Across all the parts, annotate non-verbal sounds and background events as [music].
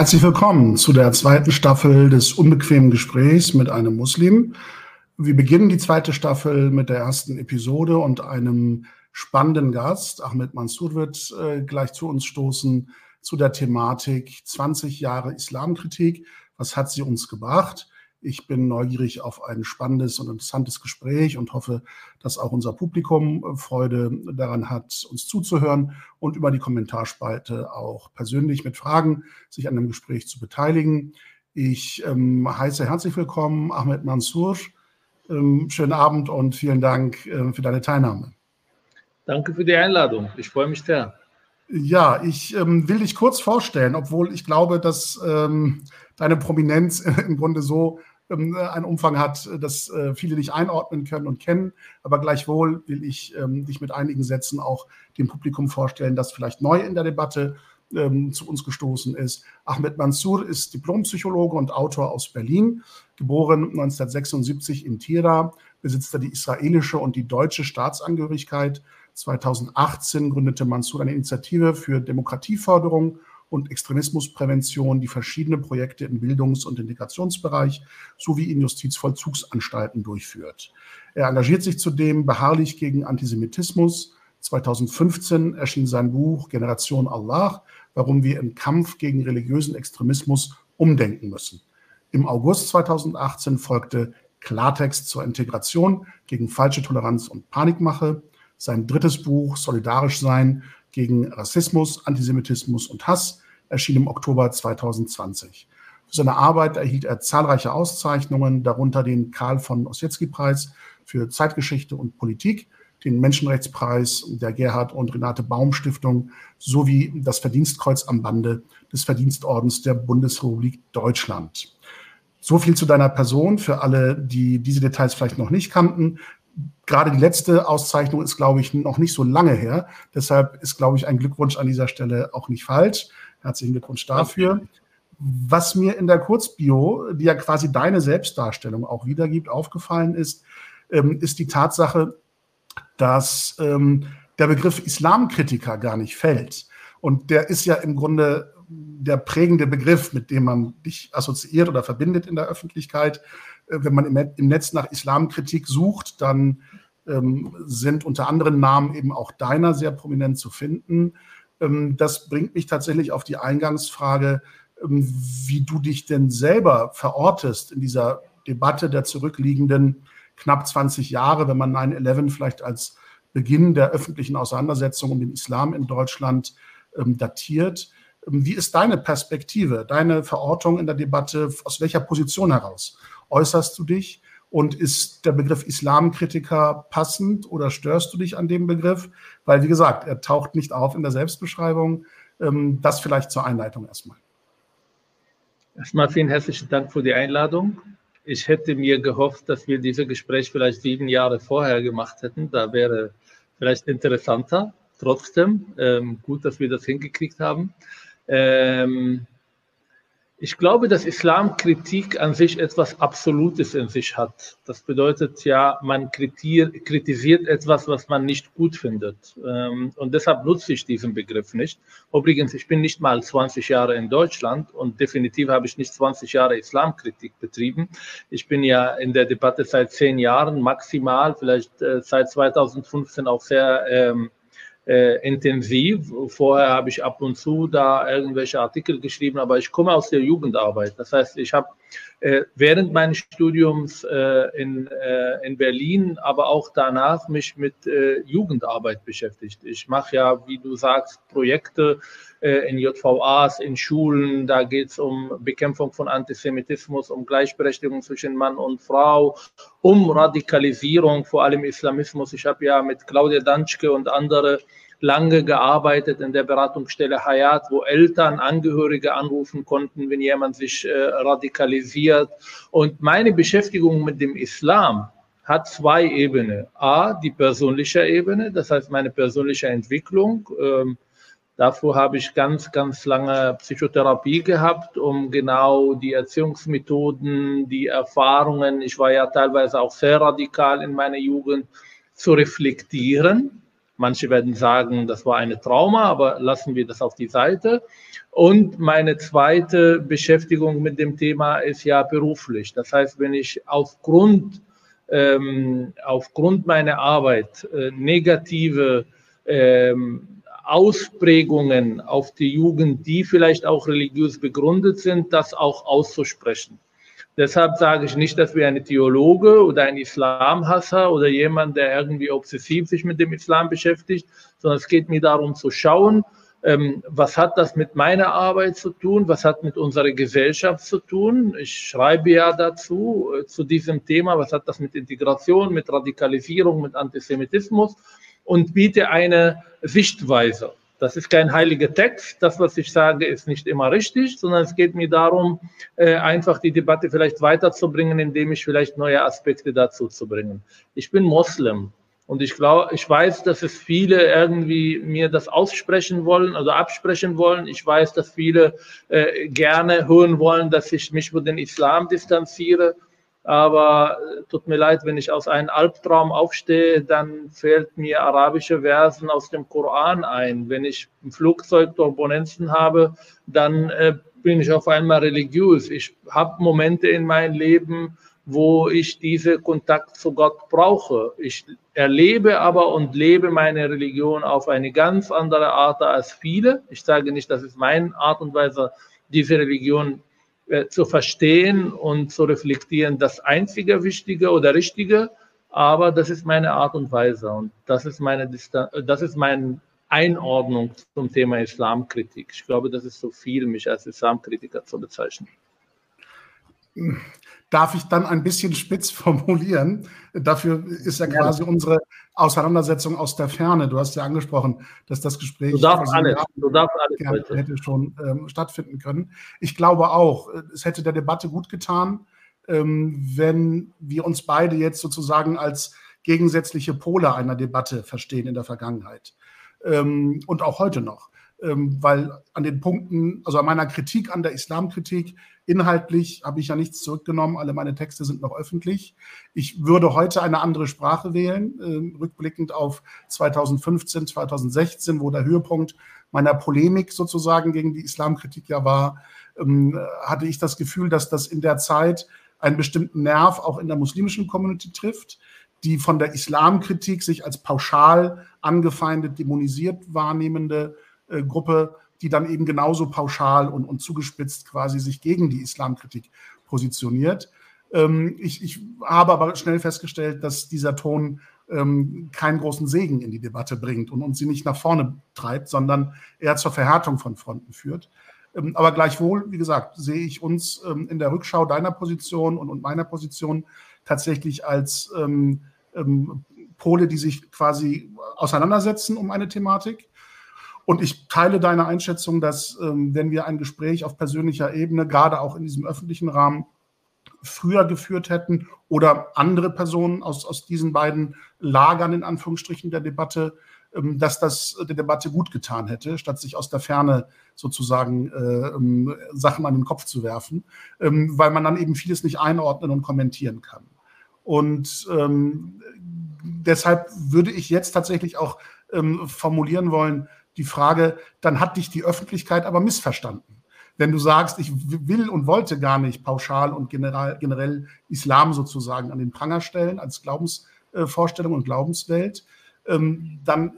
Herzlich willkommen zu der zweiten Staffel des unbequemen Gesprächs mit einem Muslim. Wir beginnen die zweite Staffel mit der ersten Episode und einem spannenden Gast. Ahmed Mansour wird äh, gleich zu uns stoßen zu der Thematik 20 Jahre Islamkritik. Was hat sie uns gebracht? Ich bin neugierig auf ein spannendes und interessantes Gespräch und hoffe, dass auch unser Publikum äh, Freude daran hat, uns zuzuhören und über die Kommentarspalte auch persönlich mit Fragen sich an dem Gespräch zu beteiligen. Ich ähm, heiße herzlich willkommen Ahmed Mansour. Ähm, schönen Abend und vielen Dank äh, für deine Teilnahme. Danke für die Einladung. Ich freue mich sehr. Ja, ich ähm, will dich kurz vorstellen, obwohl ich glaube, dass ähm, deine Prominenz [laughs] im Grunde so ähm, einen Umfang hat, dass äh, viele dich einordnen können und kennen. Aber gleichwohl will ich ähm, dich mit einigen Sätzen auch dem Publikum vorstellen, das vielleicht neu in der Debatte ähm, zu uns gestoßen ist. Ahmed Mansour ist Diplompsychologe und Autor aus Berlin, geboren 1976 in Tira, besitzt er die israelische und die deutsche Staatsangehörigkeit. 2018 gründete Mansour eine Initiative für Demokratieförderung und Extremismusprävention, die verschiedene Projekte im Bildungs- und Integrationsbereich sowie in Justizvollzugsanstalten durchführt. Er engagiert sich zudem beharrlich gegen Antisemitismus. 2015 erschien sein Buch Generation Allah, warum wir im Kampf gegen religiösen Extremismus umdenken müssen. Im August 2018 folgte Klartext zur Integration gegen falsche Toleranz und Panikmache. Sein drittes Buch Solidarisch sein gegen Rassismus, Antisemitismus und Hass erschien im Oktober 2020. Für seine Arbeit erhielt er zahlreiche Auszeichnungen, darunter den Karl von Ossietzky-Preis für Zeitgeschichte und Politik, den Menschenrechtspreis der Gerhard und Renate Baum Stiftung sowie das Verdienstkreuz am Bande des Verdienstordens der Bundesrepublik Deutschland. So viel zu deiner Person für alle, die diese Details vielleicht noch nicht kannten gerade die letzte Auszeichnung ist, glaube ich, noch nicht so lange her. Deshalb ist, glaube ich, ein Glückwunsch an dieser Stelle auch nicht falsch. Herzlichen Glückwunsch dafür. Was mir in der Kurzbio, die ja quasi deine Selbstdarstellung auch wiedergibt, aufgefallen ist, ähm, ist die Tatsache, dass ähm, der Begriff Islamkritiker gar nicht fällt. Und der ist ja im Grunde der prägende Begriff, mit dem man dich assoziiert oder verbindet in der Öffentlichkeit. Äh, wenn man im Netz nach Islamkritik sucht, dann sind unter anderem Namen eben auch deiner sehr prominent zu finden. Ähm, das bringt mich tatsächlich auf die Eingangsfrage, ähm, wie du dich denn selber verortest in dieser Debatte der zurückliegenden knapp 20 Jahre, wenn man 9-11 vielleicht als Beginn der öffentlichen Auseinandersetzung um den Islam in Deutschland ähm, datiert. Ähm, wie ist deine Perspektive, deine Verortung in der Debatte? Aus welcher Position heraus äußerst du dich? Und ist der Begriff Islamkritiker passend oder störst du dich an dem Begriff? Weil, wie gesagt, er taucht nicht auf in der Selbstbeschreibung. Ähm, das vielleicht zur Einleitung erstmal. Erstmal vielen herzlichen Dank für die Einladung. Ich hätte mir gehofft, dass wir dieses Gespräch vielleicht sieben Jahre vorher gemacht hätten. Da wäre vielleicht interessanter. Trotzdem, ähm, gut, dass wir das hingekriegt haben. Ähm, ich glaube, dass Islamkritik an sich etwas Absolutes in sich hat. Das bedeutet ja, man kritisiert etwas, was man nicht gut findet. Ähm, und deshalb nutze ich diesen Begriff nicht. Übrigens, ich bin nicht mal 20 Jahre in Deutschland und definitiv habe ich nicht 20 Jahre Islamkritik betrieben. Ich bin ja in der Debatte seit zehn Jahren maximal, vielleicht äh, seit 2015 auch sehr ähm, äh, intensiv. Vorher habe ich ab und zu da irgendwelche Artikel geschrieben, aber ich komme aus der Jugendarbeit. Das heißt, ich habe während meines Studiums äh, in, äh, in Berlin, aber auch danach mich mit äh, Jugendarbeit beschäftigt. Ich mache ja, wie du sagst, Projekte äh, in JVAs, in Schulen. Da geht es um Bekämpfung von Antisemitismus, um Gleichberechtigung zwischen Mann und Frau, um Radikalisierung, vor allem Islamismus. Ich habe ja mit Claudia Danschke und andere lange gearbeitet in der Beratungsstelle Hayat, wo Eltern, Angehörige anrufen konnten, wenn jemand sich äh, radikalisiert. Und meine Beschäftigung mit dem Islam hat zwei Ebenen. A, die persönliche Ebene, das heißt meine persönliche Entwicklung. Ähm, Dafür habe ich ganz, ganz lange Psychotherapie gehabt, um genau die Erziehungsmethoden, die Erfahrungen, ich war ja teilweise auch sehr radikal in meiner Jugend, zu reflektieren Manche werden sagen, das war eine Trauma, aber lassen wir das auf die Seite. Und meine zweite Beschäftigung mit dem Thema ist ja beruflich. Das heißt, wenn ich aufgrund, ähm, aufgrund meiner Arbeit äh, negative ähm, Ausprägungen auf die Jugend, die vielleicht auch religiös begründet sind, das auch auszusprechen. Deshalb sage ich nicht, dass wir ein Theologe oder ein Islamhasser oder jemand, der irgendwie obsessiv sich mit dem Islam beschäftigt, sondern es geht mir darum zu schauen, ähm, was hat das mit meiner Arbeit zu tun? Was hat mit unserer Gesellschaft zu tun? Ich schreibe ja dazu, äh, zu diesem Thema. Was hat das mit Integration, mit Radikalisierung, mit Antisemitismus? Und biete eine Sichtweise. Das ist kein heiliger Text. Das, was ich sage, ist nicht immer richtig, sondern es geht mir darum, äh, einfach die Debatte vielleicht weiterzubringen, indem ich vielleicht neue Aspekte dazu zu bringen. Ich bin Moslem. Und ich glaube, ich weiß, dass es viele irgendwie mir das aussprechen wollen, also absprechen wollen. Ich weiß, dass viele äh, gerne hören wollen, dass ich mich von den Islam distanziere. Aber äh, tut mir leid, wenn ich aus einem Albtraum aufstehe, dann fällt mir arabische Versen aus dem Koran ein. Wenn ich im Flugzeug Turbulenzen habe, dann äh, bin ich auf einmal religiös. Ich habe Momente in meinem Leben, wo ich diesen Kontakt zu Gott brauche. Ich erlebe aber und lebe meine Religion auf eine ganz andere Art als viele. Ich sage nicht, das ist meine Art und Weise, diese Religion zu verstehen und zu reflektieren, das einzige Wichtige oder Richtige, aber das ist meine Art und Weise und das ist meine, das ist meine Einordnung zum Thema Islamkritik. Ich glaube, das ist so viel, mich als Islamkritiker zu bezeichnen darf ich dann ein bisschen spitz [laughs] formulieren. Dafür ist ja quasi ja. unsere Auseinandersetzung aus der Ferne. Du hast ja angesprochen, dass das Gespräch du darfst alles, du darfst alles hätte schon ähm, stattfinden können. Ich glaube auch, es hätte der Debatte gut getan, ähm, wenn wir uns beide jetzt sozusagen als gegensätzliche Pole einer Debatte verstehen in der Vergangenheit ähm, und auch heute noch. Ähm, weil an den Punkten, also an meiner Kritik an der Islamkritik, inhaltlich habe ich ja nichts zurückgenommen, alle meine Texte sind noch öffentlich. Ich würde heute eine andere Sprache wählen, äh, rückblickend auf 2015, 2016, wo der Höhepunkt meiner Polemik sozusagen gegen die Islamkritik ja war, ähm, hatte ich das Gefühl, dass das in der Zeit einen bestimmten Nerv auch in der muslimischen Community trifft, die von der Islamkritik sich als pauschal angefeindet, dämonisiert wahrnehmende Gruppe, die dann eben genauso pauschal und, und zugespitzt quasi sich gegen die Islamkritik positioniert. Ähm, ich, ich, habe aber schnell festgestellt, dass dieser Ton ähm, keinen großen Segen in die Debatte bringt und uns sie nicht nach vorne treibt, sondern eher zur Verhärtung von Fronten führt. Ähm, aber gleichwohl, wie gesagt, sehe ich uns ähm, in der Rückschau deiner Position und, und meiner Position tatsächlich als ähm, ähm, Pole, die sich quasi auseinandersetzen um eine Thematik und ich teile deine Einschätzung, dass ähm, wenn wir ein Gespräch auf persönlicher Ebene, gerade auch in diesem öffentlichen Rahmen, früher geführt hätten oder andere Personen aus, aus diesen beiden Lagern in Anführungsstrichen der Debatte, ähm, dass das der Debatte gut getan hätte, statt sich aus der Ferne sozusagen äh, ähm, Sachen an den Kopf zu werfen, ähm, weil man dann eben vieles nicht einordnen und kommentieren kann. Und ähm, deshalb würde ich jetzt tatsächlich auch ähm, formulieren wollen, die Frage, dann hat dich die Öffentlichkeit aber missverstanden. Wenn du sagst, ich will und wollte gar nicht pauschal und generell, generell Islam sozusagen an den Pranger stellen als Glaubensvorstellung und Glaubenswelt, ähm, dann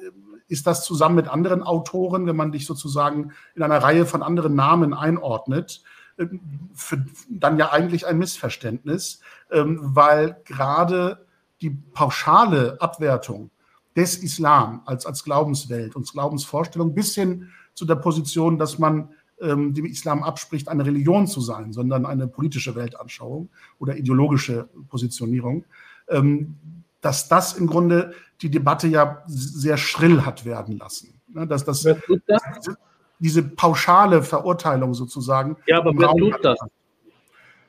ist das zusammen mit anderen Autoren, wenn man dich sozusagen in einer Reihe von anderen Namen einordnet, ähm, für dann ja eigentlich ein Missverständnis, ähm, weil gerade die pauschale Abwertung des Islam als, als Glaubenswelt und Glaubensvorstellung bis hin zu der Position, dass man ähm, dem Islam abspricht, eine Religion zu sein, sondern eine politische Weltanschauung oder ideologische Positionierung, ähm, dass das im Grunde die Debatte ja sehr schrill hat werden lassen. Ne, dass das, das? Diese, diese, pauschale Verurteilung sozusagen. Ja, aber wer tut das?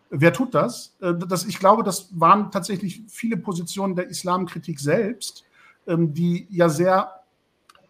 Wer tut das? Äh, das? Ich glaube, das waren tatsächlich viele Positionen der Islamkritik selbst, die ja sehr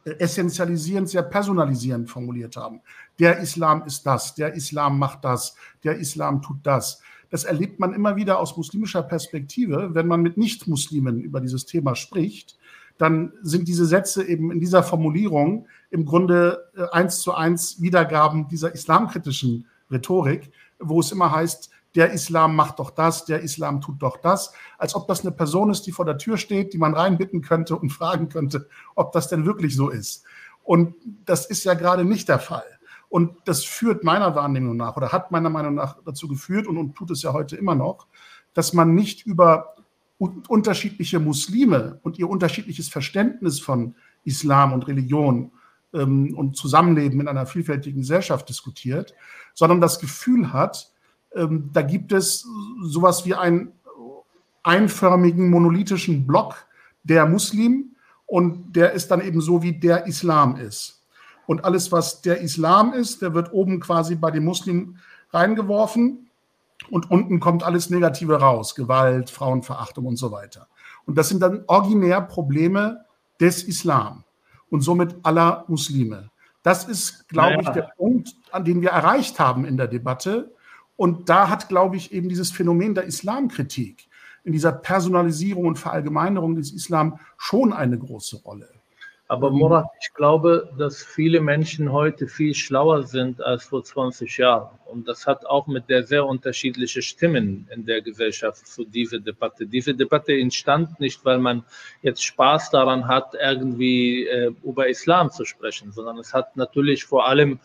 äh, essentialisierend, sehr personalisierend formuliert haben. Der Islam ist das, der Islam macht das, der Islam tut das. Das erlebt man immer wieder aus muslimischer Perspektive, wenn man mit Nicht-Muslimen über dieses Thema spricht, dann sind diese Sätze eben in dieser Formulierung im Grunde äh, eins zu eins Wiedergaben dieser islamkritischen Rhetorik, wo es immer heißt, der Islam macht doch das, der Islam tut doch das, als ob das eine Person ist, die vor der Tür steht, die man reinbitten könnte und [laughs] fragen könnte, ob das denn wirklich so ist. Und das ist ja gerade nicht der Fall. Und das führt meiner Wahrnehmung nach oder hat meiner Meinung nach dazu geführt und, und tut es ja heute immer noch, dass man nicht über unterschiedliche Muslime und ihr unterschiedliches Verständnis von Islam und Religion ähm, und Zusammenleben in einer vielfältigen Gesellschaft diskutiert, sondern das Gefühl hat, ähm, da gibt es sowas wie einen einförmigen monolithischen Block der Muslim und der ist dann eben so, wie der Islam ist. Und alles, was der Islam ist, der wird oben quasi bei den Muslimen reingeworfen und unten kommt alles Negative raus, Gewalt, Frauenverachtung und so weiter. Und das sind dann originär Probleme des Islam und somit aller Muslime. Das ist, glaube naja. ich, der Punkt, an den wir erreicht haben in der Debatte. Und da hat, glaube ich, eben dieses Phänomen der Islamkritik in dieser Personalisierung und Verallgemeinerung des Islam schon eine große Rolle. Aber Murat, ich glaube, dass viele Menschen heute viel schlauer sind als vor 20 Jahren. Und das hat auch mit der sehr unterschiedlichen Stimmen in der Gesellschaft zu dieser Debatte. Diese Debatte entstand nicht, weil man jetzt Spaß daran hat, irgendwie äh, über Islam zu sprechen, sondern es hat natürlich vor allem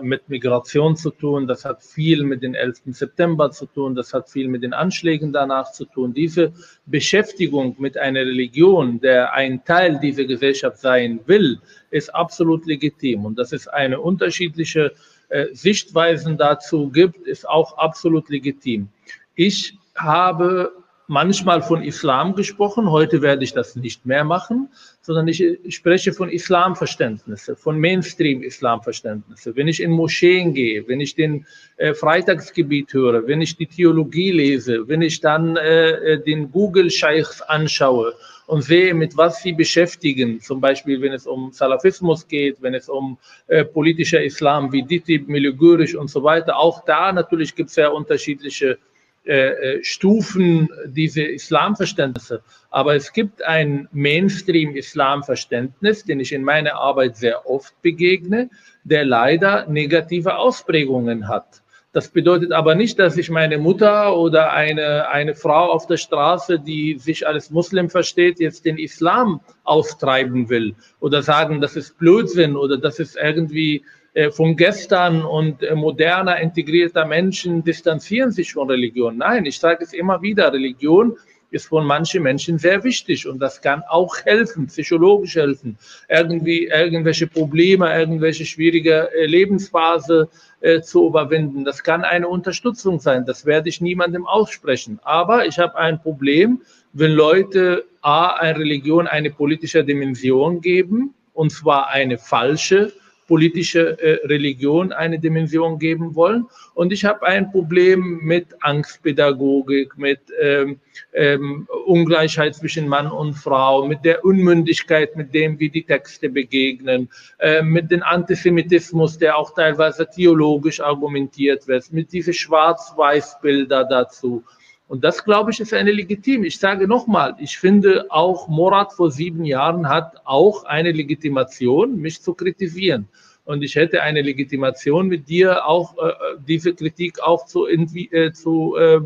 mit Migration zu tun, das hat viel mit dem 11. September zu tun, das hat viel mit den Anschlägen danach zu tun. Diese Beschäftigung mit einer Religion, der ein Teil dieser Gesellschaft sein will, ist absolut legitim. Und dass es eine unterschiedliche äh, Sichtweisen dazu gibt, ist auch absolut legitim. Ich habe manchmal von Islam gesprochen. Heute werde ich das nicht mehr machen, sondern ich, spreche von Islamverständnisse, von Mainstream-Islamverständnisse. Wenn ich in Moscheen gehe, wenn ich den äh, Freitagsgebiet höre, wenn ich die Theologie lese, wenn ich dann äh, äh den Google-Scheichs anschaue und sehe, mit was sie beschäftigen, zum Beispiel wenn es um Salafismus geht, wenn es um äh, politischer Islam wie Ditib, Miligurisch und so weiter, auch da natürlich gibt es ja unterschiedliche äh, äh, Stufen diese Islamverständnisse. Aber es gibt ein Mainstream-Islamverständnis, den ich in meiner Arbeit sehr oft begegne, der leider negative Ausprägungen hat. Das bedeutet aber nicht, dass ich meine Mutter oder eine, eine Frau auf der Straße, die sich als Muslim versteht, jetzt den Islam austreiben will oder sagen, das ist Blödsinn oder das ist irgendwie von gestern und äh, moderner, integrierter Menschen distanzieren sich von Religion. Nein, ich sage es immer wieder, Religion ist von manchen Menschen sehr wichtig und das kann auch helfen, psychologisch helfen, irgendwie irgendwelche Probleme, irgendwelche schwierige äh, Lebensphase äh, zu überwinden. Das kann eine Unterstützung sein. Das werde ich niemandem aussprechen. Aber ich habe ein Problem, wenn Leute A, eine Religion eine politische Dimension geben, und zwar eine falsche politische äh, Religion eine Dimension geben wollen. Und ich habe ein Problem mit Angstpädagogik, mit ähm, ähm, Ungleichheit zwischen Mann und Frau, mit der Unmündigkeit, mit dem, wie die Texte begegnen, äh, mit dem Antisemitismus, der auch teilweise theologisch argumentiert wird, mit diesen Schwarz-Weiß-Bilder dazu. Und das, glaube ich, ist eine legitim. Ich sage nochmal, ich finde auch Morat vor sieben Jahren hat auch eine Legitimation, mich zu kritisieren. Und ich hätte eine Legitimation mit dir auch äh, diese Kritik auch zu, äh, zu, äh,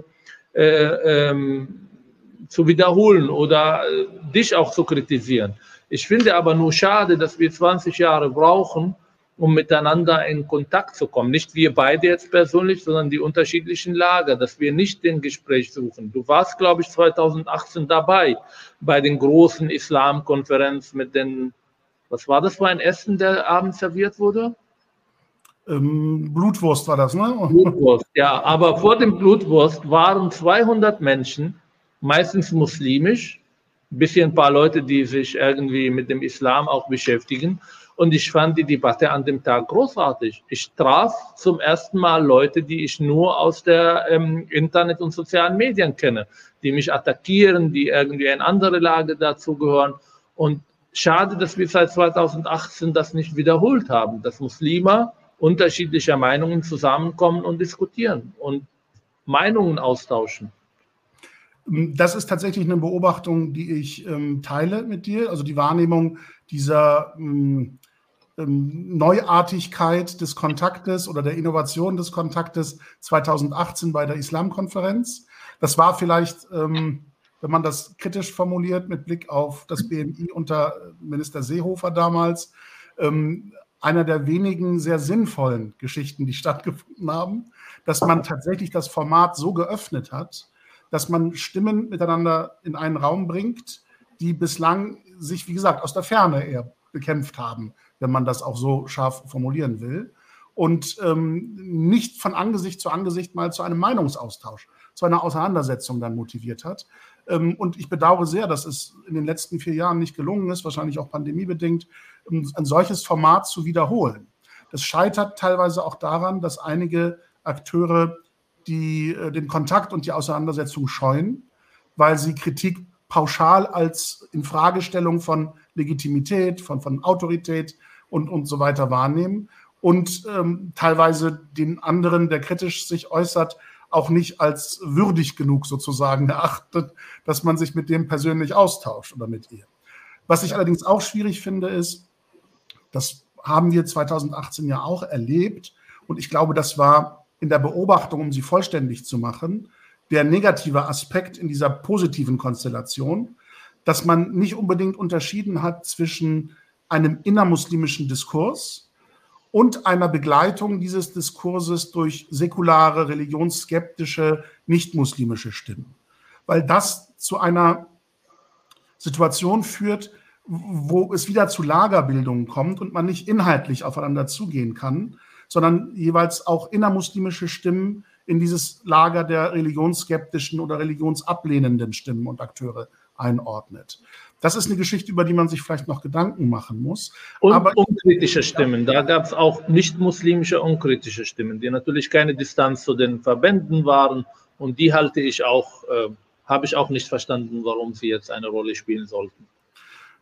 äh, ähm, zu wiederholen oder äh, dich auch zu kritisieren. Ich finde aber nur schade, dass wir 20 Jahre brauchen, um miteinander in Kontakt zu kommen. Nicht wir beide jetzt persönlich, sondern die unterschiedlichen Lager, dass wir nicht den Gespräch suchen. Du warst, glaube ich, 2018 dabei bei den großen Islamkonferenzen mit den, was war das für ein Essen, der abends serviert wurde? Ähm, Blutwurst war das, ne? Blutwurst, ja. Aber vor dem Blutwurst waren 200 Menschen, meistens muslimisch, ein bisschen ein paar Leute, die sich irgendwie mit dem Islam auch beschäftigen. Und ich fand die Debatte an dem Tag großartig. Ich traf zum ersten Mal Leute, die ich nur aus der ähm, Internet und sozialen Medien kenne, die mich attackieren, die irgendwie in andere Lage dazugehören. Und schade, dass wir seit 2018 das nicht wiederholt haben, dass Muslime unterschiedlicher Meinungen zusammenkommen und diskutieren und Meinungen austauschen. Das ist tatsächlich eine Beobachtung, die ich ähm, teile mit dir, also die Wahrnehmung dieser ähm Neuartigkeit des Kontaktes oder der Innovation des Kontaktes 2018 bei der Islamkonferenz. Das war vielleicht, ähm, wenn man das kritisch formuliert, mit Blick auf das BNI unter Minister Seehofer damals, ähm, einer der wenigen sehr sinnvollen Geschichten, die stattgefunden haben, dass man tatsächlich das Format so geöffnet hat, dass man Stimmen miteinander in einen Raum bringt, die bislang sich, wie gesagt, aus der Ferne eher bekämpft haben, wenn man das auch so scharf formulieren will. Und ähm, nicht von Angesicht zu Angesicht mal zu einem Meinungsaustausch, zu einer Auseinandersetzung dann motiviert hat. Ähm, und ich bedauere sehr, dass es in den letzten vier Jahren nicht gelungen ist, wahrscheinlich auch pandemiebedingt, ähm, ein solches Format zu wiederholen. Das scheitert teilweise auch daran, dass einige Akteure die äh, den Kontakt und die Auseinandersetzung scheuen, weil sie Kritik pauschal als Infragestellung von Legitimität, von, von Autorität und, und so weiter wahrnehmen und ähm, teilweise den anderen, der kritisch sich äußert, auch nicht als würdig genug sozusagen erachtet, dass man sich mit dem persönlich austauscht oder mit ihr. Was ich allerdings auch schwierig finde, ist, das haben wir 2018 ja auch erlebt und ich glaube, das war in der Beobachtung, um sie vollständig zu machen, der negative Aspekt in dieser positiven Konstellation, dass man nicht unbedingt unterschieden hat zwischen einem innermuslimischen Diskurs und einer Begleitung dieses Diskurses durch säkulare, religionsskeptische, nichtmuslimische Stimmen. Weil das zu einer Situation führt, wo es wieder zu Lagerbildungen kommt und man nicht inhaltlich aufeinander zugehen kann, sondern jeweils auch innermuslimische Stimmen in dieses Lager der religionsskeptischen oder religionsablehnenden Stimmen und Akteure einordnet. Das ist eine Geschichte, über die man sich vielleicht noch Gedanken machen muss. Und Aber, unkritische Stimmen. Da gab es auch nicht-muslimische unkritische Stimmen, die natürlich keine Distanz zu den Verbänden waren. Und die halte ich auch, äh, habe ich auch nicht verstanden, warum sie jetzt eine Rolle spielen sollten.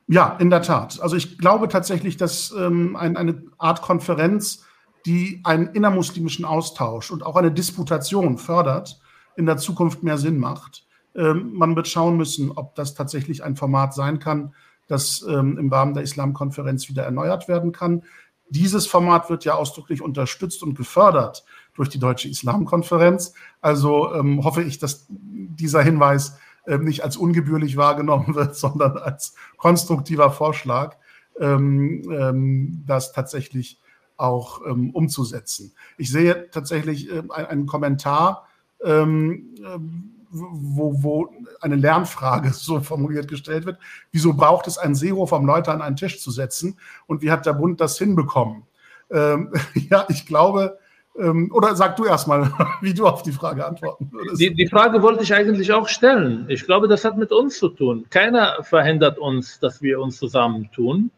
Ja, in der Tat. Also ich glaube tatsächlich, dass ähm, ein, eine Art Konferenz die einen innermuslimischen Austausch und auch eine Disputation fördert, in der Zukunft mehr Sinn macht. Ähm, man wird schauen müssen, ob das tatsächlich ein Format sein kann, das ähm, im Rahmen der Islamkonferenz wieder erneuert werden kann. Dieses Format wird ja ausdrücklich unterstützt und gefördert durch die Deutsche Islamkonferenz. Also ähm, hoffe ich, dass dieser Hinweis äh, nicht als ungebührlich wahrgenommen wird, [laughs] sondern als konstruktiver Vorschlag, ähm, ähm, dass tatsächlich auch ähm, umzusetzen. Ich sehe tatsächlich äh, einen Kommentar, ähm, ähm, wo, wo, eine Lernfrage [laughs] so formuliert gestellt wird. Wieso braucht es einen Seehofer, um Leute an einen Tisch zu setzen? Und wie hat der Bund das hinbekommen? Ähm, [laughs] ja, ich glaube, ähm, oder sag du erstmal, [laughs] wie du auf die Frage antworten würdest. Die, die, Frage wollte ich eigentlich auch stellen. Ich glaube, das hat mit uns zu tun. Keiner verhindert uns, dass wir uns zusammentun.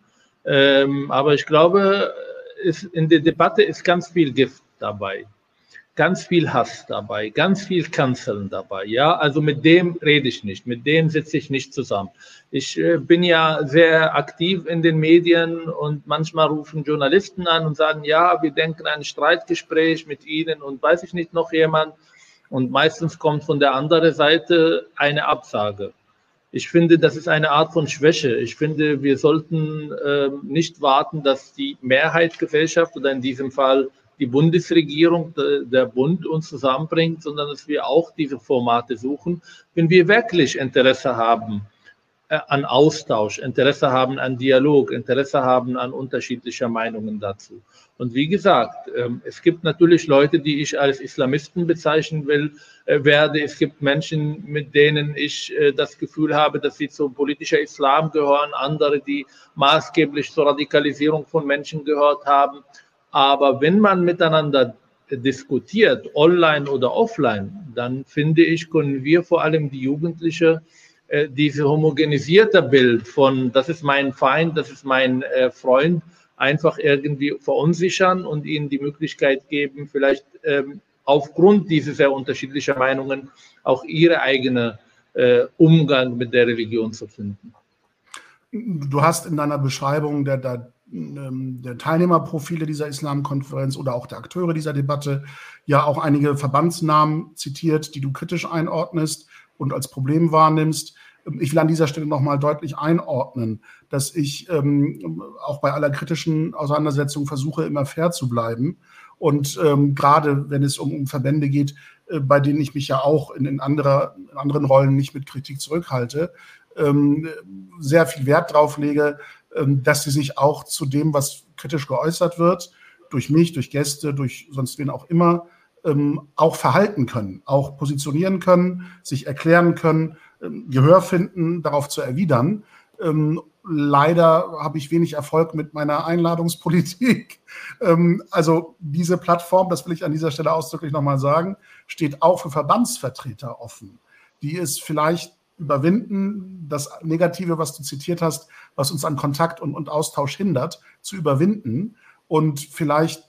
Ähm, aber ich glaube, ist, in der Debatte ist ganz viel Gift dabei, ganz viel Hass dabei, ganz viel Kanzeln dabei. Ja, also mit dem rede ich nicht, mit dem sitze ich nicht zusammen. Ich äh, bin ja sehr aktiv in den Medien und manchmal rufen Journalisten an und sagen, ja, wir denken ein Streitgespräch mit Ihnen und weiß ich nicht noch jemand. Und meistens kommt von der anderen Seite eine Absage. Ich finde, das ist eine Art von Schwäche. Ich finde, wir sollten äh, nicht warten, dass die Mehrheitsgesellschaft oder in diesem Fall die Bundesregierung, der, der Bund uns zusammenbringt, sondern dass wir auch diese Formate suchen, wenn wir wirklich Interesse haben äh, an Austausch, Interesse haben an Dialog, Interesse haben an unterschiedlicher Meinungen dazu. Und wie gesagt, ähm, es gibt natürlich Leute, die ich als Islamisten bezeichnen will, äh, werde. Es gibt Menschen, mit denen ich äh, das Gefühl habe, dass sie zum politischen Islam gehören, andere, die maßgeblich zur Radikalisierung von Menschen gehört haben. Aber wenn man miteinander diskutiert, online oder offline, dann finde ich, können wir vor allem die Jugendliche äh, homogenisierte Bild von, das ist mein Feind, das ist mein Freund, einfach irgendwie verunsichern und ihnen die Möglichkeit geben, vielleicht ähm, aufgrund dieser sehr unterschiedlichen Meinungen auch ihre eigene äh, Umgang mit der Religion zu finden. Du hast in deiner Beschreibung der, der, ähm, der Teilnehmerprofile dieser Islamkonferenz oder auch der Akteure dieser Debatte ja auch einige Verbandsnamen zitiert, die du kritisch einordnest. Und als Problem wahrnimmst. Ich will an dieser Stelle nochmal deutlich einordnen, dass ich ähm, auch bei aller kritischen Auseinandersetzung versuche, immer fair zu bleiben. Und ähm, gerade wenn es um, um Verbände geht, äh, bei denen ich mich ja auch in, in, anderer, in anderen Rollen nicht mit Kritik zurückhalte, ähm, sehr viel Wert drauf lege, ähm, dass sie sich auch zu dem, was kritisch geäußert wird, durch mich, durch Gäste, durch sonst wen auch immer, ähm, auch verhalten können, auch positionieren können, sich erklären können, ähm, Gehör finden, darauf zu erwidern. Ähm, leider habe ich wenig Erfolg mit meiner Einladungspolitik. [laughs] Ähm, also diese Plattform, das will ich an dieser Stelle ausdrücklich nochmal sagen, steht auch für Verbandsvertreter offen, die es vielleicht überwinden, das Negative, was du zitiert hast, was uns an Kontakt und, und Austausch hindert, zu überwinden und vielleicht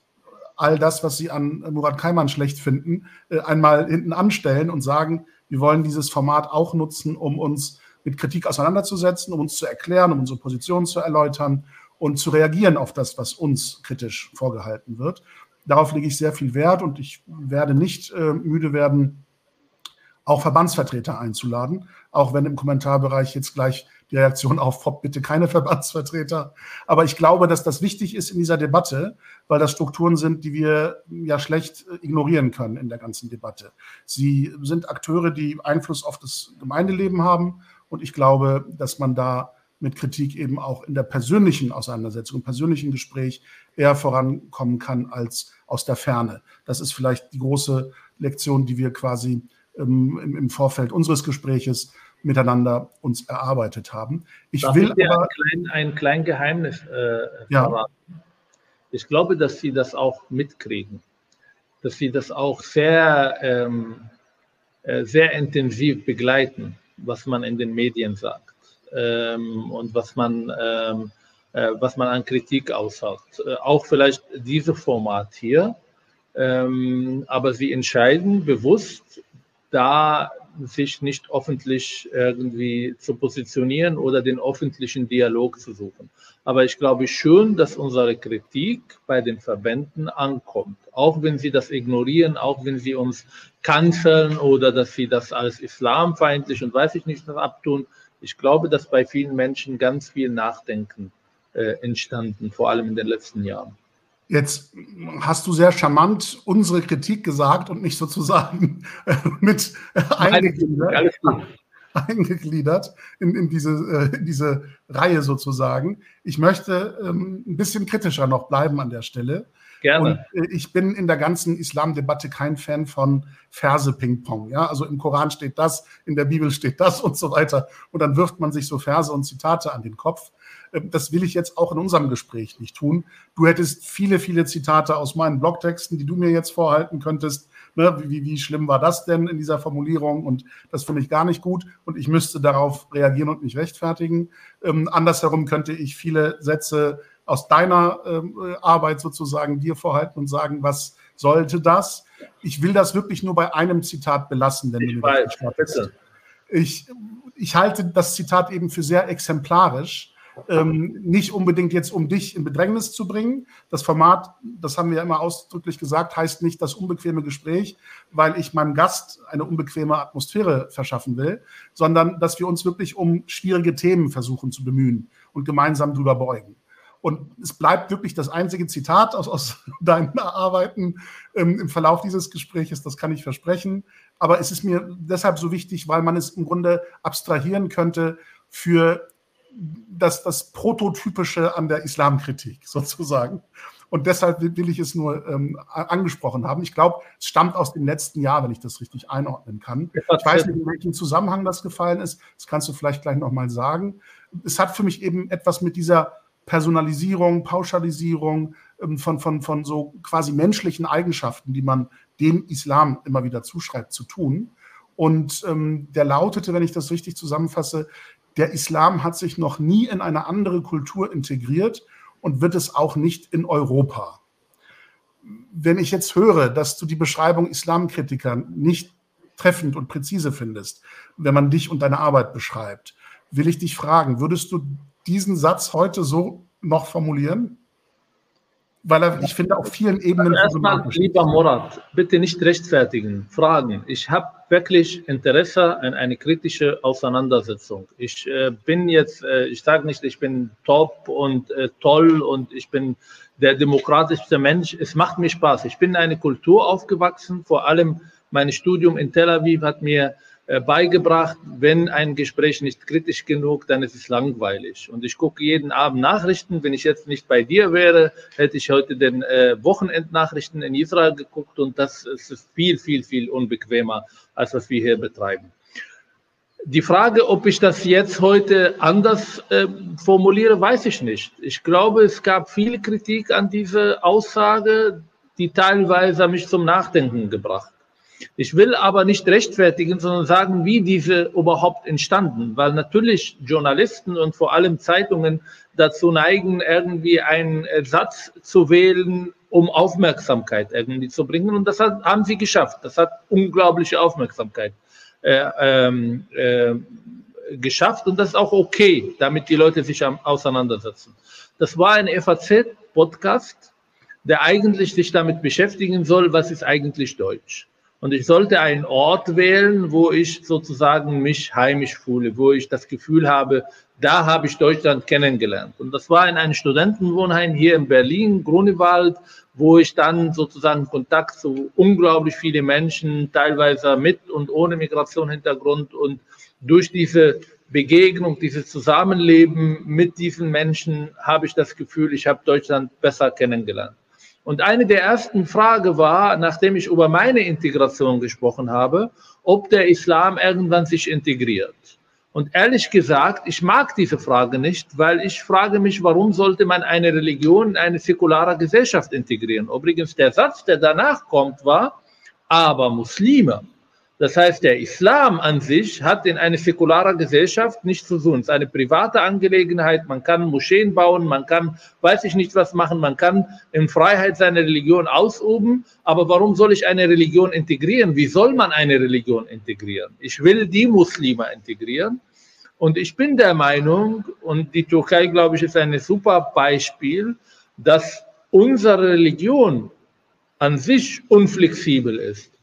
all das, was sie an Murat Kaiman schlecht finden, äh, einmal hinten anstellen und sagen, wir wollen dieses Format auch nutzen, um uns mit Kritik auseinanderzusetzen, um uns zu erklären, um unsere Position zu erläutern und zu reagieren auf das, was uns kritisch vorgehalten wird. Darauf lege ich sehr viel Wert und ich werde nicht äh, müde werden, auch Verbandsvertreter einzuladen, auch wenn im Kommentarbereich jetzt gleich die Reaktion aufpoppt, bitte keine Verbandsvertreter. Aber ich glaube, dass das wichtig ist in dieser Debatte, weil das Strukturen sind, die wir ja schlecht äh, ignorieren können in der ganzen Debatte. Sie sind Akteure, die Einfluss auf das Gemeindeleben haben und ich glaube, dass man da mit Kritik eben auch in der persönlichen Auseinandersetzung, im persönlichen Gespräch eher vorankommen kann als aus der Ferne. Das ist vielleicht die große Lektion, die wir quasi ähm, im, im, Vorfeld unseres Gespräches miteinander uns erarbeitet haben. Ich Darf will ich aber ein klein, ein klein Geheimnis äh, ja. Ich glaube, dass Sie das auch mitkriegen, dass Sie das auch sehr, ähm, äh, sehr intensiv begleiten, was man in den Medien sagt ähm, und was man, ähm, äh, was man an Kritik aussagt. Äh, auch vielleicht dieses Format hier. Ähm, aber Sie entscheiden bewusst, da sich nicht öffentlich irgendwie zu positionieren oder den öffentlichen Dialog zu suchen. Aber ich glaube schon, dass unsere Kritik bei den Verbänden ankommt. Auch wenn sie das ignorieren, auch wenn sie uns kanzeln oder dass sie das als islamfeindlich und weiß ich nicht was abtun. Ich glaube, dass bei vielen Menschen ganz viel Nachdenken äh, entstanden, vor allem in den letzten Jahren. Jetzt hast du sehr charmant unsere Kritik gesagt und nicht sozusagen [laughs] mit eingegliedert, eingegliedert in, in, diese, äh, in diese Reihe sozusagen. Ich möchte ähm, ein bisschen kritischer noch bleiben an der Stelle. Gerne. Und äh, ich bin in der ganzen Islamdebatte kein Fan von Verse-Ping-Pong. Ja? Also im Koran steht das, in der Bibel steht das und so weiter. Und dann wirft man sich so Verse und Zitate an den Kopf. Ähm, das will ich jetzt auch in unserem Gespräch nicht tun. Du hättest viele, viele Zitate aus meinen Blogtexten, die du mir jetzt vorhalten könntest. Ne, wie, wie schlimm war das denn in dieser Formulierung? Und das finde ich gar nicht gut. Und ich müsste darauf reagieren und mich rechtfertigen. Ähm, andersherum könnte ich viele Sätze aus deiner ähm, Arbeit sozusagen dir vorhalten und sagen, was sollte das? Ich will das wirklich nur bei einem Zitat belassen, wenn ich du mir das ich, ich halte das Zitat eben für sehr exemplarisch ähm, nicht unbedingt jetzt, um dich in Bedrängnis zu bringen. Das Format, das haben wir ja immer ausdrücklich gesagt, heißt nicht das unbequeme Gespräch, weil ich meinem Gast eine unbequeme Atmosphäre verschaffen will, sondern dass wir uns wirklich um schwierige Themen versuchen zu bemühen und gemeinsam drüber beugen. Und es bleibt wirklich das einzige Zitat aus, aus [laughs] deinen Arbeiten ähm, im Verlauf dieses Gesprächs, das kann ich versprechen. Aber es ist mir deshalb so wichtig, weil man es im Grunde abstrahieren könnte für das, das Prototypische an der Islamkritik [laughs] sozusagen. Und deshalb will ich es nur ähm, angesprochen haben. Ich glaube, es stammt aus dem letzten Jahr, wenn ich das richtig einordnen kann. Ich weiß nicht, in welchem Zusammenhang das gefallen ist. Das kannst du vielleicht gleich nochmal sagen. Es hat für mich eben etwas mit dieser Personalisierung, Pauschalisierung ähm, von, von, von so quasi menschlichen Eigenschaften, die man dem Islam immer wieder zuschreibt, zu tun. Und ähm, der lautete, wenn ich das richtig zusammenfasse, der Islam hat sich noch nie in eine andere Kultur integriert und wird es auch nicht in Europa. Wenn ich jetzt höre, dass du die Beschreibung Islamkritiker nicht treffend und präzise findest, wenn man dich und deine Arbeit beschreibt, will ich dich fragen, würdest du diesen Satz heute so noch formulieren? Weil er, ich finde, auf vielen Ebenen. Also erstmal, lieber Morat, bitte nicht rechtfertigen, fragen. Ich habe wirklich Interesse an eine kritische Auseinandersetzung. Ich äh, bin jetzt, äh, ich sage nicht, ich bin top und äh, toll und ich bin der demokratischste Mensch. Es macht mir Spaß. Ich bin in eine Kultur aufgewachsen, vor allem mein Studium in Tel Aviv hat mir beigebracht, wenn ein Gespräch nicht kritisch genug, dann ist es langweilig. Und ich gucke jeden Abend Nachrichten. Wenn ich jetzt nicht bei dir wäre, hätte ich heute den äh, Wochenendnachrichten in Israel geguckt und das ist viel, viel, viel unbequemer, als was wir hier betreiben. Die Frage, ob ich das jetzt heute anders äh, formuliere, weiß ich nicht. Ich glaube, es gab viel Kritik an diese Aussage, die teilweise mich zum Nachdenken gebracht ich will aber nicht rechtfertigen, sondern sagen, wie diese überhaupt entstanden, weil natürlich Journalisten und vor allem Zeitungen dazu neigen, irgendwie einen Satz zu wählen, um Aufmerksamkeit irgendwie zu bringen. Und das hat, haben sie geschafft. Das hat unglaubliche Aufmerksamkeit äh, ähm, äh, geschafft. Und das ist auch okay, damit die Leute sich auseinandersetzen. Das war ein FAZ-Podcast, der eigentlich sich damit beschäftigen soll, was ist eigentlich Deutsch. Und ich sollte einen Ort wählen, wo ich sozusagen mich heimisch fühle, wo ich das Gefühl habe, da habe ich Deutschland kennengelernt. Und das war in einem Studentenwohnheim hier in Berlin, Grunewald, wo ich dann sozusagen Kontakt zu unglaublich vielen Menschen, teilweise mit und ohne Migrationshintergrund und durch diese Begegnung, dieses Zusammenleben mit diesen Menschen habe ich das Gefühl, ich habe Deutschland besser kennengelernt. Und eine der ersten Fragen war, nachdem ich über meine Integration gesprochen habe, ob der Islam irgendwann sich integriert. Und ehrlich gesagt, ich mag diese Frage nicht, weil ich frage mich, warum sollte man eine Religion in eine säkulare Gesellschaft integrieren? Übrigens, der Satz, der danach kommt, war, aber Muslime. Das heißt, der Islam an sich hat in einer säkularen Gesellschaft nichts zu tun. Es ist eine private Angelegenheit. Man kann Moscheen bauen, man kann, weiß ich nicht was machen, man kann in Freiheit seine Religion ausüben. Aber warum soll ich eine Religion integrieren? Wie soll man eine Religion integrieren? Ich will die Muslime integrieren. Und ich bin der Meinung, und die Türkei, glaube ich, ist ein super Beispiel, dass unsere Religion an sich unflexibel ist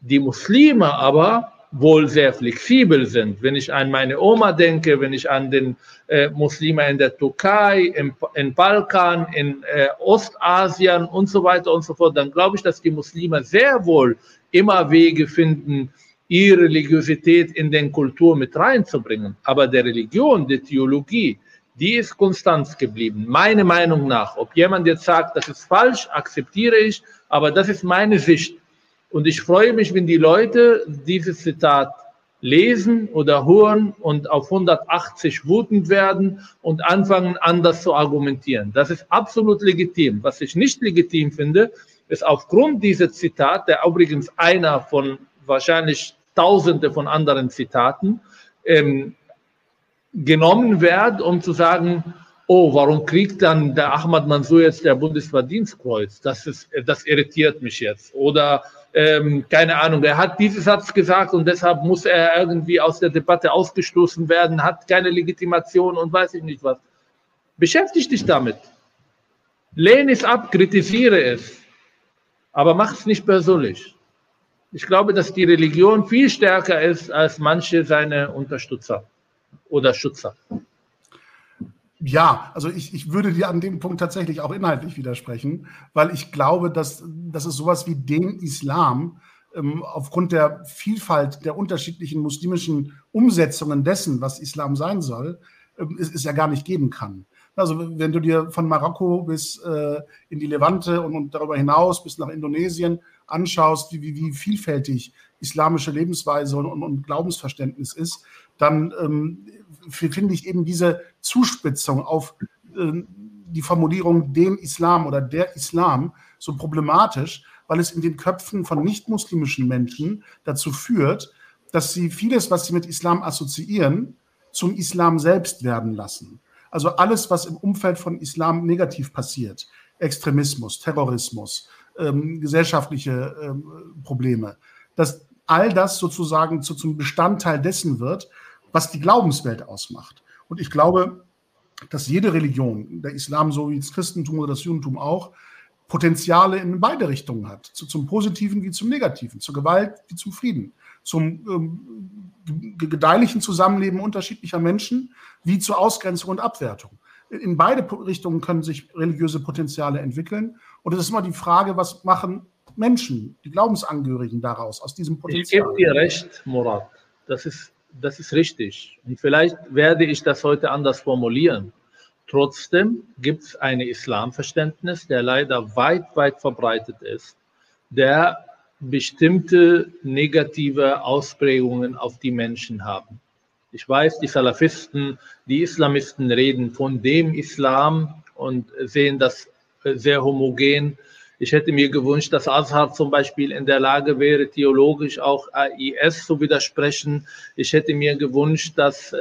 die Muslime aber wohl sehr flexibel sind. Wenn ich an meine Oma denke, wenn ich an den äh, Muslime in der Türkei, im, im Balkan, in äh, Ostasien und so weiter und so fort, dann glaube ich, dass die Muslime sehr wohl immer Wege finden, ihre Religiosität in den Kultur mit reinzubringen. Aber der Religion, der Theologie, die ist konstant geblieben, meiner Meinung nach. Ob jemand jetzt sagt, das ist falsch, akzeptiere ich, aber das ist meine Sicht. Und ich freue mich, wenn die Leute dieses Zitat lesen oder hören und auf 180 wütend werden und anfangen, anders zu argumentieren. Das ist absolut legitim. Was ich nicht legitim finde, ist aufgrund dieser Zitat, der übrigens einer von wahrscheinlich Tausende von anderen Zitaten, ähm, genommen wird, um zu sagen, oh, warum kriegt dann der Ahmad Mansour jetzt der Bundesverdienstkreuz? Das, ist, das irritiert mich jetzt. Oder ähm, keine Ahnung, er hat diesen Satz gesagt und deshalb muss er irgendwie aus der Debatte ausgestoßen werden, hat keine Legitimation und weiß ich nicht was. Beschäftige dich damit. Lehne es ab, kritisiere es, aber mach es nicht persönlich. Ich glaube, dass die Religion viel stärker ist als manche seine Unterstützer oder Schützer. Ja, also ich, ich würde dir an dem Punkt tatsächlich auch inhaltlich widersprechen, weil ich glaube, dass, dass es sowas wie den Islam ähm, aufgrund der Vielfalt der unterschiedlichen muslimischen Umsetzungen dessen, was Islam sein soll, ähm, es, es ja gar nicht geben kann. Also wenn du dir von Marokko bis äh, in die Levante und, und, darüber hinaus bis nach Indonesien anschaust, wie, wie, vielfältig islamische Lebensweise und, und, und Glaubensverständnis ist, dann ähm, finde ich eben diese Zuspitzung auf äh, die Formulierung dem Islam oder der Islam so problematisch, weil es in den Köpfen von nicht-muslimischen Menschen dazu führt, dass sie vieles, was sie mit Islam assoziieren, zum Islam selbst werden lassen. Also alles, was im Umfeld von Islam negativ passiert, Extremismus, Terrorismus, ähm, gesellschaftliche ähm, Probleme, dass all das sozusagen zu, zum Bestandteil dessen wird, was die Glaubenswelt ausmacht. Und ich glaube, dass jede Religion, der Islam so wie das Christentum oder das Judentum auch, Potenziale in beide Richtungen hat, zu, zum Positiven wie zum Negativen, zur Gewalt wie zum Frieden, zum ähm, gedeihlichen Zusammenleben unterschiedlicher Menschen wie zur Ausgrenzung und Abwertung. In beide Richtungen können sich religiöse Potenziale entwickeln. Und es ist immer die Frage, was machen Menschen, die Glaubensangehörigen daraus, aus diesem Potenzial? Ich gebe dir recht, Murat. Das ist, das ist richtig. Und vielleicht werde ich das heute anders formulieren. Trotzdem gibt es ein Islamverständnis, der leider weit, weit verbreitet ist, der bestimmte negative Ausprägungen auf die Menschen haben. Ich weiß, die Salafisten, die Islamisten reden von dem Islam und sehen das sehr homogen. Ich hätte mir gewünscht, dass Azhar zum Beispiel in der Lage wäre, theologisch auch IS zu widersprechen. Ich hätte mir gewünscht, dass äh,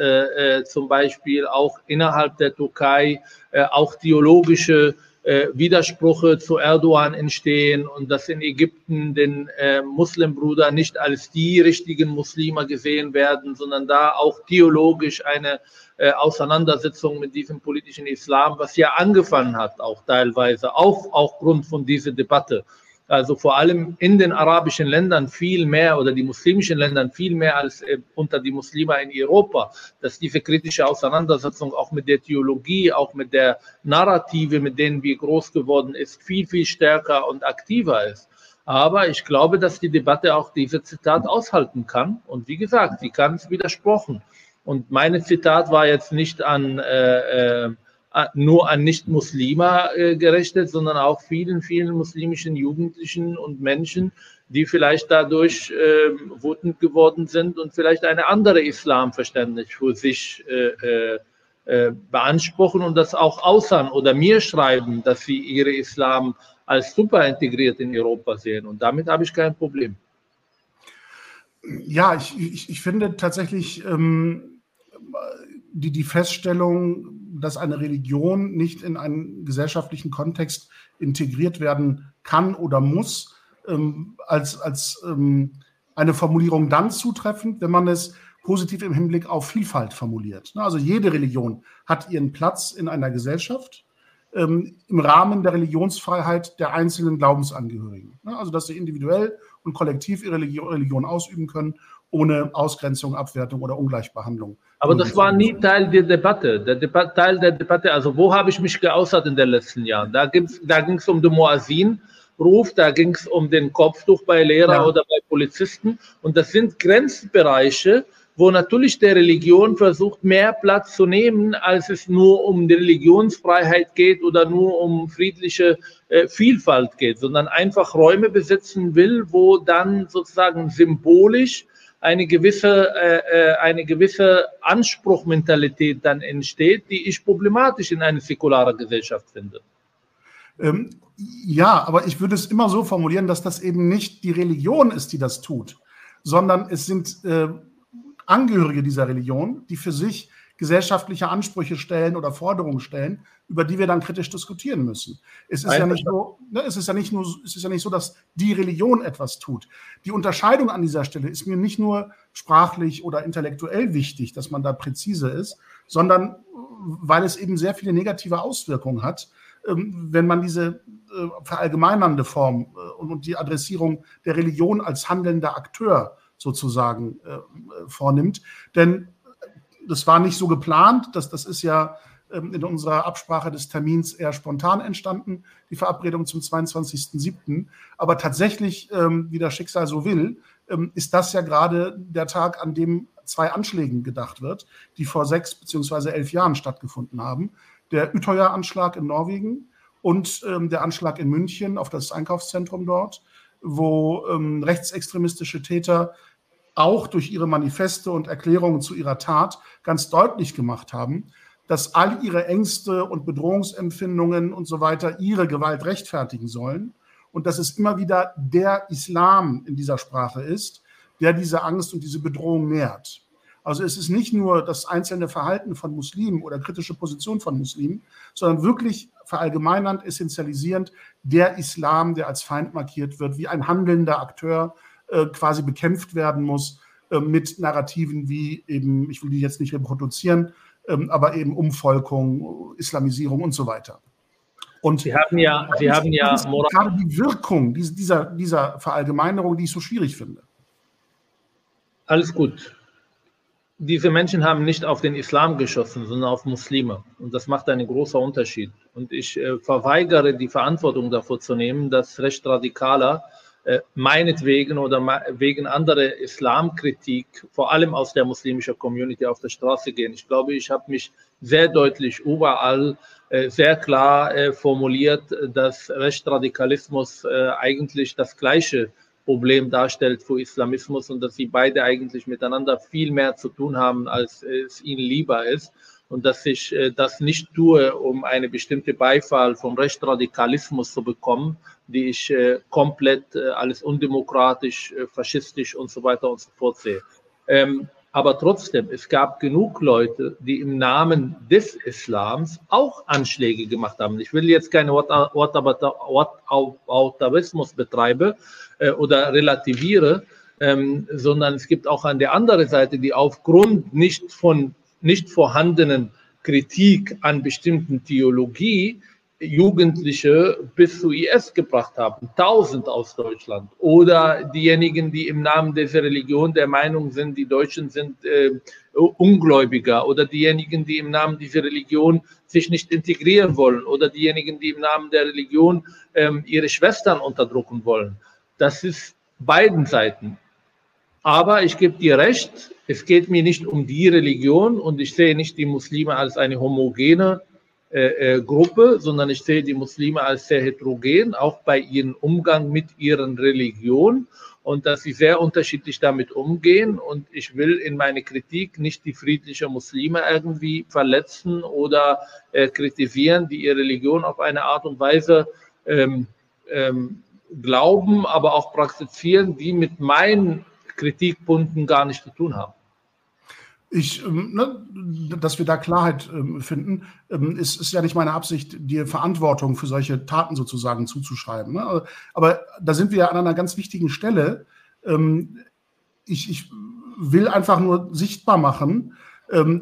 äh, zum Beispiel auch innerhalb der Türkei äh, auch theologische äh, Widersprüche zu Erdogan entstehen und dass in Ägypten den äh, Muslimbruder nicht als die richtigen Muslime gesehen werden, sondern da auch theologisch eine äh, Auseinandersetzung mit diesem politischen Islam, was ja angefangen hat, auch teilweise, auch aufgrund von dieser Debatte also vor allem in den arabischen Ländern viel mehr oder die muslimischen Ländern viel mehr als äh, unter die Muslime in Europa, dass diese kritische Auseinandersetzung auch mit der Theologie, auch mit der Narrative, mit denen wir groß geworden ist, viel, viel stärker und aktiver ist. Aber ich glaube, dass die Debatte auch diese Zitat aushalten kann. Und wie gesagt, sie kann es widersprochen. Und mein Zitat war jetzt nicht an äh, äh, nur an Nicht-Muslime äh, gerichtet, sondern auch vielen, vielen muslimischen Jugendlichen und Menschen, die vielleicht dadurch äh, wütend geworden sind und vielleicht eine andere Islamverständnis für sich äh, äh, beanspruchen und das auch äußern oder mir schreiben, dass sie ihre Islam als super integriert in Europa sehen. Und damit habe ich kein Problem. Ja, ich, ich, ich finde tatsächlich ähm, die, die Feststellung, dass eine Religion nicht in einen gesellschaftlichen Kontext integriert werden kann oder muss, ähm, als, als ähm, eine Formulierung dann zutreffend, wenn man es positiv im Hinblick auf Vielfalt formuliert. Also jede Religion hat ihren Platz in einer Gesellschaft ähm, im Rahmen der Religionsfreiheit der einzelnen Glaubensangehörigen. Also dass sie individuell und kollektiv ihre Religion ausüben können, ohne Ausgrenzung, Abwertung oder Ungleichbehandlung. Aber das war nie Teil der Debatte. Der Debat Teil der Debatte, also wo habe ich mich geäußert in den letzten Jahren? Da, da ging es um den Moasin-Ruf, da ging es um den Kopftuch bei Lehrern ja. oder bei Polizisten. Und das sind Grenzbereiche, wo natürlich der Religion versucht, mehr Platz zu nehmen, als es nur um die Religionsfreiheit geht oder nur um friedliche äh, Vielfalt geht, sondern einfach Räume besitzen will, wo dann sozusagen symbolisch eine gewisse, äh, äh, eine gewisse Anspruchmentalität dann entsteht, die ich problematisch in einer säkularen Gesellschaft finde. Ähm, ja, aber ich würde es immer so formulieren, dass das eben nicht die Religion ist, die das tut, sondern es sind äh, Angehörige dieser Religion, die für sich gesellschaftliche Ansprüche stellen oder Forderungen stellen, über die wir dann kritisch diskutieren müssen. Es ist, ja nicht, nur, ne, es ist ja nicht nur, es ist ja nicht so, dass die Religion etwas tut. Die Unterscheidung an dieser Stelle ist mir nicht nur sprachlich oder intellektuell wichtig, dass man da präzise ist, sondern weil es eben sehr viele negative Auswirkungen hat, ähm, wenn man diese äh, verallgemeinernde Form äh, und die Adressierung der Religion als handelnder Akteur sozusagen äh, vornimmt. Denn das war nicht so geplant, das, das ist ja ähm, in unserer Absprache des Termins eher spontan entstanden, die Verabredung zum 22.07. Aber tatsächlich, ähm, wie das Schicksal so will, ähm, ist das ja gerade der Tag, an dem zwei Anschlägen gedacht wird, die vor sechs beziehungsweise elf Jahren stattgefunden haben. Der Utøya-Anschlag in Norwegen und der Anschlag in München auf das Einkaufszentrum dort, wo rechtsextremistische Täter auch durch ihre Manifeste und Erklärungen zu ihrer Tat ganz deutlich gemacht haben, dass all ihre Ängste und Bedrohungsempfindungen und so weiter ihre Gewalt rechtfertigen sollen und dass es immer wieder der Islam in dieser Sprache ist, der diese Angst und diese Bedrohung nährt. Also es ist nicht nur das einzelne Verhalten von Muslimen oder kritische Position von Muslimen, sondern wirklich verallgemeinernd, essentialisierend der Islam, der als Feind markiert wird, wie ein handelnder Akteur äh, quasi bekämpft werden muss äh, mit Narrativen wie eben, ich will die jetzt nicht reproduzieren, ähm, aber eben Umvolkung, Islamisierung und so weiter. Und Sie haben ja, Sie haben ja gerade die Wirkung dieser, dieser Verallgemeinerung, die ich so schwierig finde. Alles gut. Diese Menschen haben nicht auf den Islam geschossen, sondern auf Muslime. Und das macht einen großen Unterschied. Und ich äh, verweigere die Verantwortung davor zu nehmen, dass recht radikaler äh, meinetwegen oder wegen anderer Islamkritik, vor allem aus der muslimischen Community, auf der Straße gehen. Ich glaube, ich habe mich sehr deutlich überall äh, sehr klar äh, formuliert, dass Rechtsradikalismus eigentlich das gleiche Problem darstellt für Islamismus und dass sie beide eigentlich miteinander viel mehr zu tun haben, als es ihnen lieber ist und dass ich äh, das nicht tue, um eine bestimmte Beifall vom Rechtsradikalismus zu bekommen, die ich äh, komplett äh, alles undemokratisch, äh, faschistisch und so weiter und so fort sehe. Ähm, aber trotzdem, es gab genug Leute, die im Namen des Islams auch Anschläge gemacht haben. Ich will jetzt keine Wortautarismus betreiben äh, oder relativiere, ähm, sondern es gibt auch an der anderen Seite, die aufgrund nicht von nicht vorhandenen Kritik an bestimmten Theologie Jugendliche bis zu IS gebracht haben, tausend aus Deutschland. Oder diejenigen, die im Namen dieser Religion der Meinung sind, die Deutschen sind äh, Ungläubiger. Oder diejenigen, die im Namen dieser Religion sich nicht integrieren wollen. Oder diejenigen, die im Namen der Religion äh, ihre Schwestern unterdrücken wollen. Das ist beiden Seiten. Aber ich gebe dir recht, es geht mir nicht um die Religion und ich sehe nicht die Muslime als eine homogene äh, äh, Gruppe, sondern ich sehe die Muslime als sehr heterogen, auch bei ihrem Umgang mit ihren Religionen und dass sie sehr unterschiedlich damit umgehen. Und ich will in meine Kritik nicht die friedlichen Muslime irgendwie verletzen oder äh, kritisieren, die ihre Religion auf eine Art und Weise ähm, ähm, glauben, aber auch praktizieren, die mit meinen Kritikpunkten gar nichts zu tun haben. Ich, ähm, ne, dass wir da Klarheit ähm, finden, ähm, ist, ist ja nicht meine Absicht, dir Verantwortung für solche Taten sozusagen zuzuschreiben. Ne? Aber da sind wir ja an einer ganz wichtigen Stelle. Ich, ich will einfach nur sichtbar machen,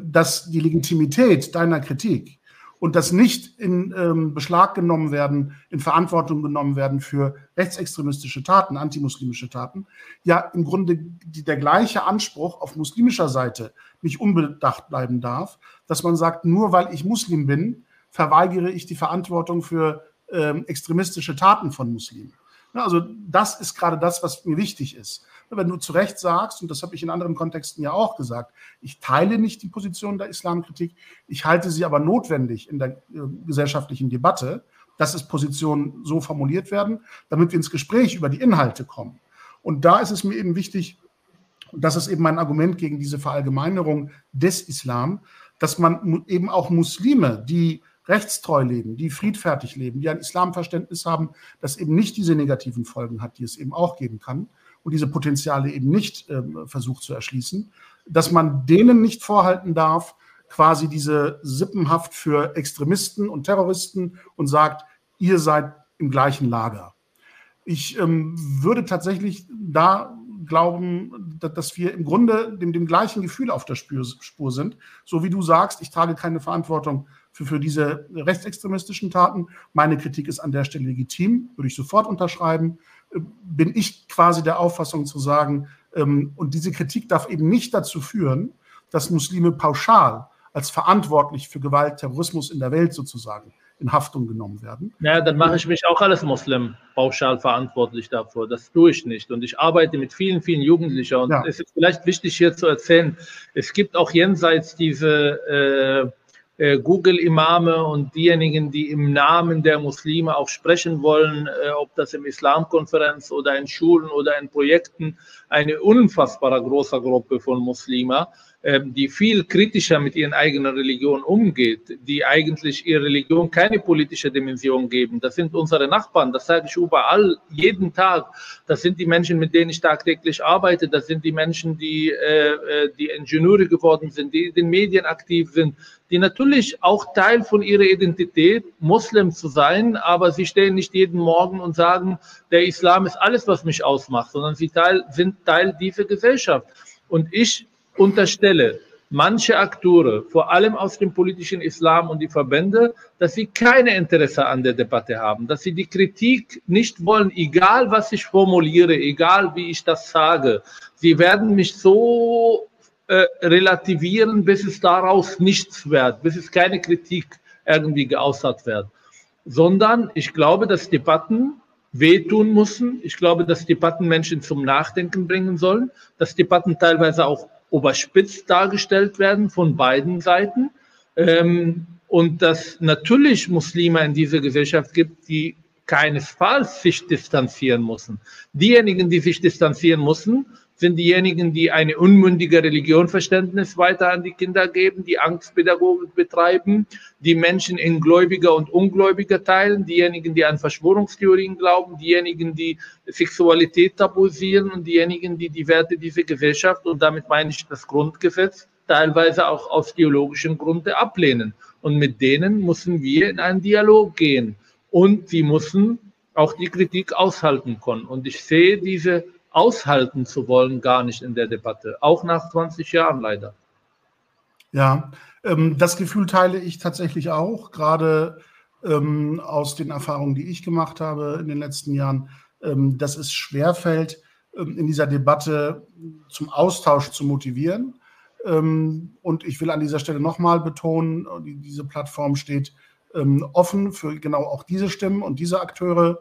dass die Legitimität deiner Kritik und das nicht in ähm, Beschlag genommen werden, in Verantwortung genommen werden für rechtsextremistische Taten, antimuslimische Taten, ja im Grunde die, der gleiche Anspruch auf muslimischer Seite nicht unbedacht bleiben darf, dass man sagt, nur weil ich Muslim bin, verweigere ich die Verantwortung für ähm, extremistische Taten von Muslimen. Ja, also das ist gerade das, was mir wichtig ist. Wenn du zu Recht sagst, und das habe ich in anderen Kontexten ja auch gesagt, ich teile nicht die Position der Islamkritik, ich halte sie aber notwendig in der äh, gesellschaftlichen Debatte, dass es Positionen so formuliert werden, damit wir ins Gespräch über die Inhalte kommen. Und da ist es mir eben wichtig, und das ist eben mein Argument gegen diese Verallgemeinerung des Islam, dass man eben auch Muslime, die rechtstreu leben, die friedfertig leben, die ein Islamverständnis haben, das eben nicht diese negativen Folgen hat, die es eben auch geben kann und diese Potenziale eben nicht äh, versucht zu erschließen, dass man denen nicht vorhalten darf, quasi diese Sippenhaft für Extremisten und Terroristen und sagt, ihr seid im gleichen Lager. Ich ähm, würde tatsächlich da glauben, dass wir im Grunde dem, dem gleichen Gefühl auf der Spur, Spur, sind. So wie du sagst, ich trage keine Verantwortung für, für diese rechtsextremistischen Taten. Meine Kritik ist an der Stelle legitim, würde ich sofort unterschreiben. Bin ich quasi der Auffassung zu sagen, ähm, und diese Kritik darf eben nicht dazu führen, dass Muslime pauschal als verantwortlich für Gewalt, Terrorismus in der Welt sozusagen in Haftung genommen werden. Ja, dann mache ich mich auch als Muslim pauschal verantwortlich dafür. Das tue ich nicht. Und ich arbeite mit vielen, vielen Jugendlichen. Und ja. es ist vielleicht wichtig hier zu erzählen, es gibt auch jenseits diese äh, Google-Imame und diejenigen, die im Namen der Muslime auch sprechen wollen, äh, ob das im Islamkonferenz oder in Schulen oder in Projekten, eine unfassbare große Gruppe von Muslimen, die viel kritischer mit ihren eigenen Religion umgeht, die eigentlich ihrer Religion keine politische Dimension geben. Das sind unsere Nachbarn, das sage ich überall, jeden Tag. Das sind die Menschen, mit denen ich tagtäglich arbeite. Das sind die Menschen, die, äh, äh die Ingenieure geworden sind, die in den Medien aktiv sind, die natürlich auch Teil von ihrer Identität, Muslim zu sein, aber sie stehen nicht jeden Morgen und sagen, der Islam ist alles, was mich ausmacht, sondern sie sind Teil dieser Gesellschaft. Und ich unterstelle, manche Akteure, vor allem aus dem politischen Islam und die Verbände, dass sie keine Interesse an der Debatte haben, dass sie die Kritik nicht wollen, egal was ich formuliere, egal wie ich das sage. Sie werden mich so äh, relativieren, bis es daraus nichts wird, bis es keine Kritik irgendwie geäußert wird. Sondern ich glaube, dass Debatten wehtun müssen. Ich glaube, dass Debatten Menschen zum Nachdenken bringen sollen, dass Debatten teilweise auch überspitzt dargestellt werden von beiden Seiten. Ähm, und dass natürlich Muslime in dieser Gesellschaft gibt, die keinesfalls sich distanzieren müssen. Diejenigen, die sich distanzieren müssen, sind diejenigen, die eine unmündige Religionverständnis weiter an die Kinder geben, die Angstpädagogik betreiben, die Menschen in Gläubiger und Ungläubiger teilen, diejenigen, die an Verschwörungstheorien glauben, diejenigen, die Sexualität tabuisieren und diejenigen, die die Werte dieser Gesellschaft und damit meine ich das Grundgesetz teilweise auch aus ideologischen Gründen ablehnen. Und mit denen müssen wir in einen Dialog gehen. Und sie müssen auch die Kritik aushalten können. Und ich sehe diese aushalten zu wollen, gar nicht in der Debatte, auch nach 20 Jahren leider. Ja, ähm, das Gefühl teile ich tatsächlich auch, gerade ähm, aus den Erfahrungen, die ich gemacht habe in den letzten Jahren, ähm, dass es schwerfällt, ähm, in dieser Debatte zum Austausch zu motivieren. Ähm, und ich will an dieser Stelle nochmal betonen, diese Plattform steht ähm, offen für genau auch diese Stimmen und diese Akteure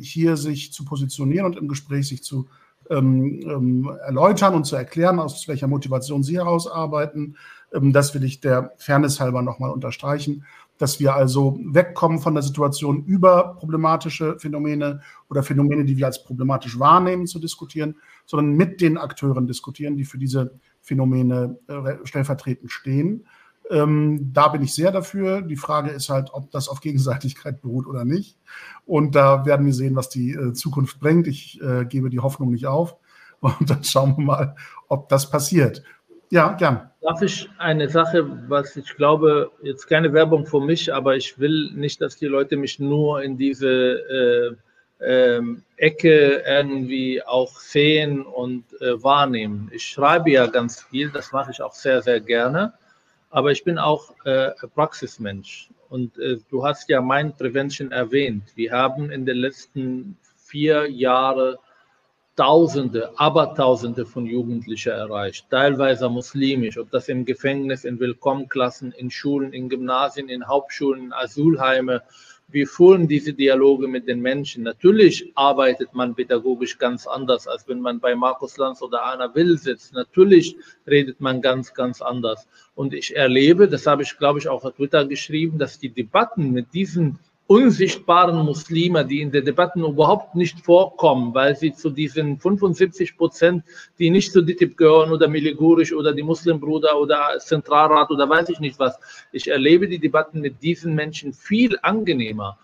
hier sich zu positionieren und im Gespräch sich zu ähm, ähm, erläutern und zu erklären, aus welcher Motivation Sie herausarbeiten. Ähm, das will ich der Fairness halber nochmal unterstreichen, dass wir also wegkommen von der Situation über problematische Phänomene oder Phänomene, die wir als problematisch wahrnehmen, zu diskutieren, sondern mit den Akteuren diskutieren, die für diese Phänomene äh, stellvertretend stehen. Ähm, da bin ich sehr dafür. Die Frage ist halt, ob das auf Gegenseitigkeit beruht oder nicht. Und da werden wir sehen, was die äh, Zukunft bringt. Ich äh, gebe die Hoffnung nicht auf. [laughs] Und dann schauen wir mal, ob das passiert. Ja, gern. Darf ich eine Sache, was ich glaube, jetzt keine Werbung für mich, aber ich will nicht, dass die Leute mich nur in diese äh, äh, Ecke irgendwie auch sehen und äh, wahrnehmen. Ich schreibe ja ganz viel, das mache ich auch sehr, sehr gerne. Aber ich bin auch äh, Praxismensch. Und äh, du hast ja Mind Prevention erwähnt. Wir haben in den letzten vier Jahren Tausende, aber Tausende von Jugendlichen erreicht, teilweise muslimisch, ob das im Gefängnis, in Willkommenklassen, in Schulen, in Gymnasien, in Hauptschulen, in Asylheime, wir führen diese Dialoge mit den Menschen. Natürlich arbeitet man pädagogisch ganz anders, als wenn man bei Markus Lanz oder Anna Will sitzt. Natürlich redet man ganz, ganz anders. Und ich erlebe, das habe ich, glaube ich, auch auf Twitter geschrieben, dass die Debatten mit diesen unsichtbaren Muslime, die in den Debatten überhaupt nicht vorkommen, weil sie zu diesen 75 Prozent, die nicht zu DITIB gehören oder Miligurisch oder die Muslimbruder oder Zentralrat oder weiß ich nicht was. Ich erlebe die Debatten mit diesen Menschen viel angenehmer.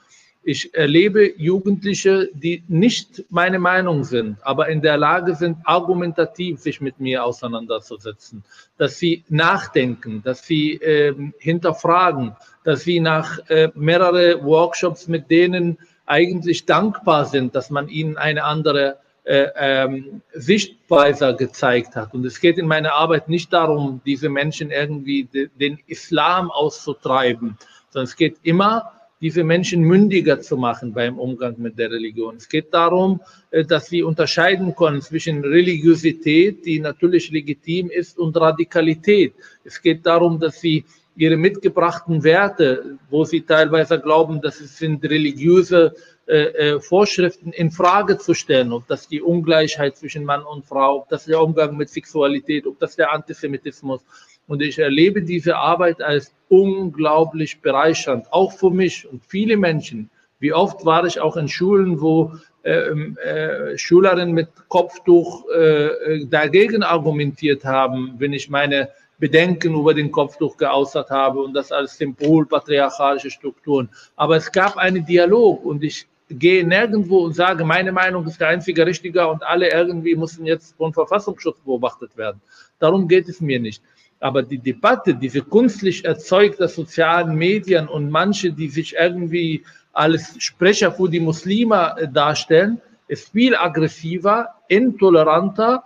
Ich erlebe Jugendliche, die nicht meine Meinung sind, aber in der Lage sind, argumentativ sich mit mir auseinanderzusetzen, dass sie nachdenken, dass sie äh, hinterfragen, dass sie nach äh, mehrere Workshops mit denen eigentlich dankbar sind, dass man ihnen eine andere äh, ähm, Sichtweise gezeigt hat. Und es geht in meiner Arbeit nicht darum, diese Menschen irgendwie de, den Islam auszutreiben, sondern es geht immer diese Menschen mündiger zu machen beim Umgang mit der Religion. Es geht darum, äh, dass sie unterscheiden können zwischen Religiosität, die natürlich legitim ist, und Radikalität. Es geht darum, dass sie ihre mitgebrachten Werte, wo sie teilweise glauben, dass es sind religiöse äh, äh, Vorschriften in Frage zu stellen, ob das die Ungleichheit zwischen Mann und Frau, ob das der Umgang mit Sexualität, ob das der Antisemitismus, und ich erlebe diese Arbeit als unglaublich bereichernd, auch für mich und viele Menschen. Wie oft war ich auch in Schulen, wo ähm, äh, Schülerinnen mit Kopftuch äh, äh, dagegen argumentiert haben, wenn ich meine Bedenken über den Kopftuch geäußert habe und das als Symbol patriarchalische Strukturen. Aber es gab einen Dialog und ich gehe nirgendwo und sage, meine Meinung ist der einzige richtige und alle irgendwie müssen jetzt von Verfassungsschutz beobachtet werden. Darum geht es mir nicht. Aber die Debatte, diese künstlich erzeugte sozialen Medien und manche, die sich irgendwie als Sprecher für die Muslime äh, darstellen, ist viel aggressiver, intoleranter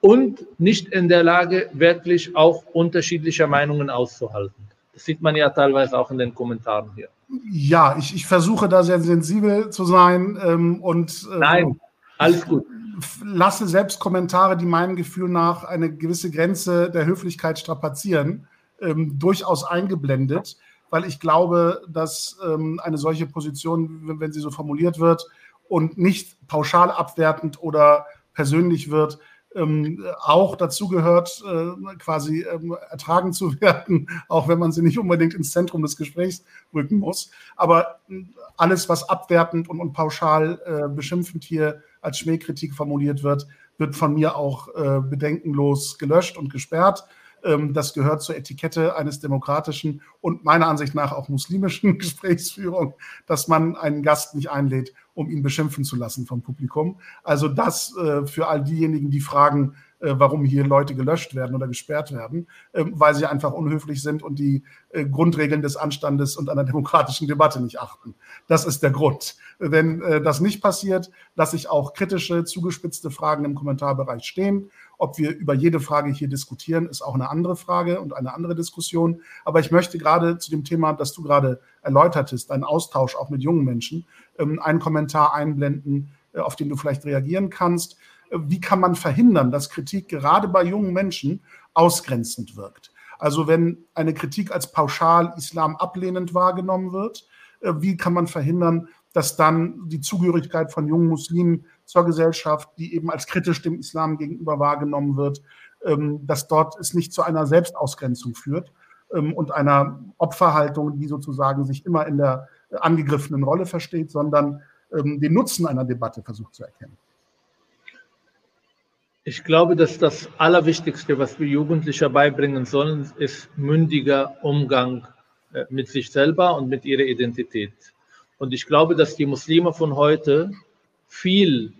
und nicht in der Lage, wirklich auch unterschiedliche Meinungen auszuhalten. Das sieht man ja teilweise auch in den Kommentaren hier. Ja, ich, ich versuche da sehr sensibel zu sein ähm, und äh, Nein, alles gut. Lasse selbst Kommentare, die meinem Gefühl nach eine gewisse Grenze der Höflichkeit strapazieren, ähm, durchaus eingeblendet, weil ich glaube, dass ähm, eine solche Position, wenn, wenn sie so formuliert wird und nicht pauschal abwertend oder persönlich wird, ähm, auch dazu gehört, äh, quasi ähm, ertragen zu [laughs] werden, auch wenn man sie nicht unbedingt ins Zentrum des Gesprächs rücken muss. Aber äh, alles, was abwertend und, und pauschal äh, beschimpfend hier als Schmähkritik formuliert wird, wird von mir auch äh, bedenkenlos gelöscht und gesperrt. Ähm, das gehört zur Etikette eines demokratischen und meiner Ansicht nach auch muslimischen [laughs] Gesprächsführung, dass man einen Gast nicht einlädt, um ihn beschimpfen zu lassen vom Publikum. Also das äh, für all diejenigen, die fragen, warum hier Leute gelöscht werden oder gesperrt werden, ähm, weil sie einfach unhöflich sind und die äh, Grundregeln des Anstandes und einer demokratischen Debatte nicht achten. Das ist der Grund. Wenn das nicht passiert, lasse ich auch kritische, zugespitzte Fragen im Kommentarbereich stehen ob wir über jede Frage hier diskutieren, ist auch eine andere Frage und eine andere Diskussion. Aber ich möchte gerade zu dem Thema, das du gerade erläutertest, einen Austausch auch mit jungen Menschen, ähm, einen Kommentar einblenden, äh, auf den du vielleicht reagieren kannst. Äh, wie kann man verhindern, dass Kritik gerade bei jungen Menschen ausgrenzend wirkt? Also wenn eine Kritik als pauschal Islam ablehnend wahrgenommen wird, äh, wie kann man verhindern, dass dann die Zugehörigkeit von jungen Muslimen zur Gesellschaft, die eben als kritisch dem Islam gegenüber wahrgenommen wird, ähm, dass dort es nicht zu einer Selbstausgrenzung führt ähm, und einer Opferhaltung, die sozusagen sich immer in der angegriffenen Rolle versteht, sondern ähm, den Nutzen einer Debatte versucht zu erkennen. Ich glaube, dass das Allerwichtigste, was wir Jugendlichen beibringen sollen, ist mündiger Umgang äh, mit sich selber und mit ihrer Identität. Und ich glaube, dass die Muslime von heute viel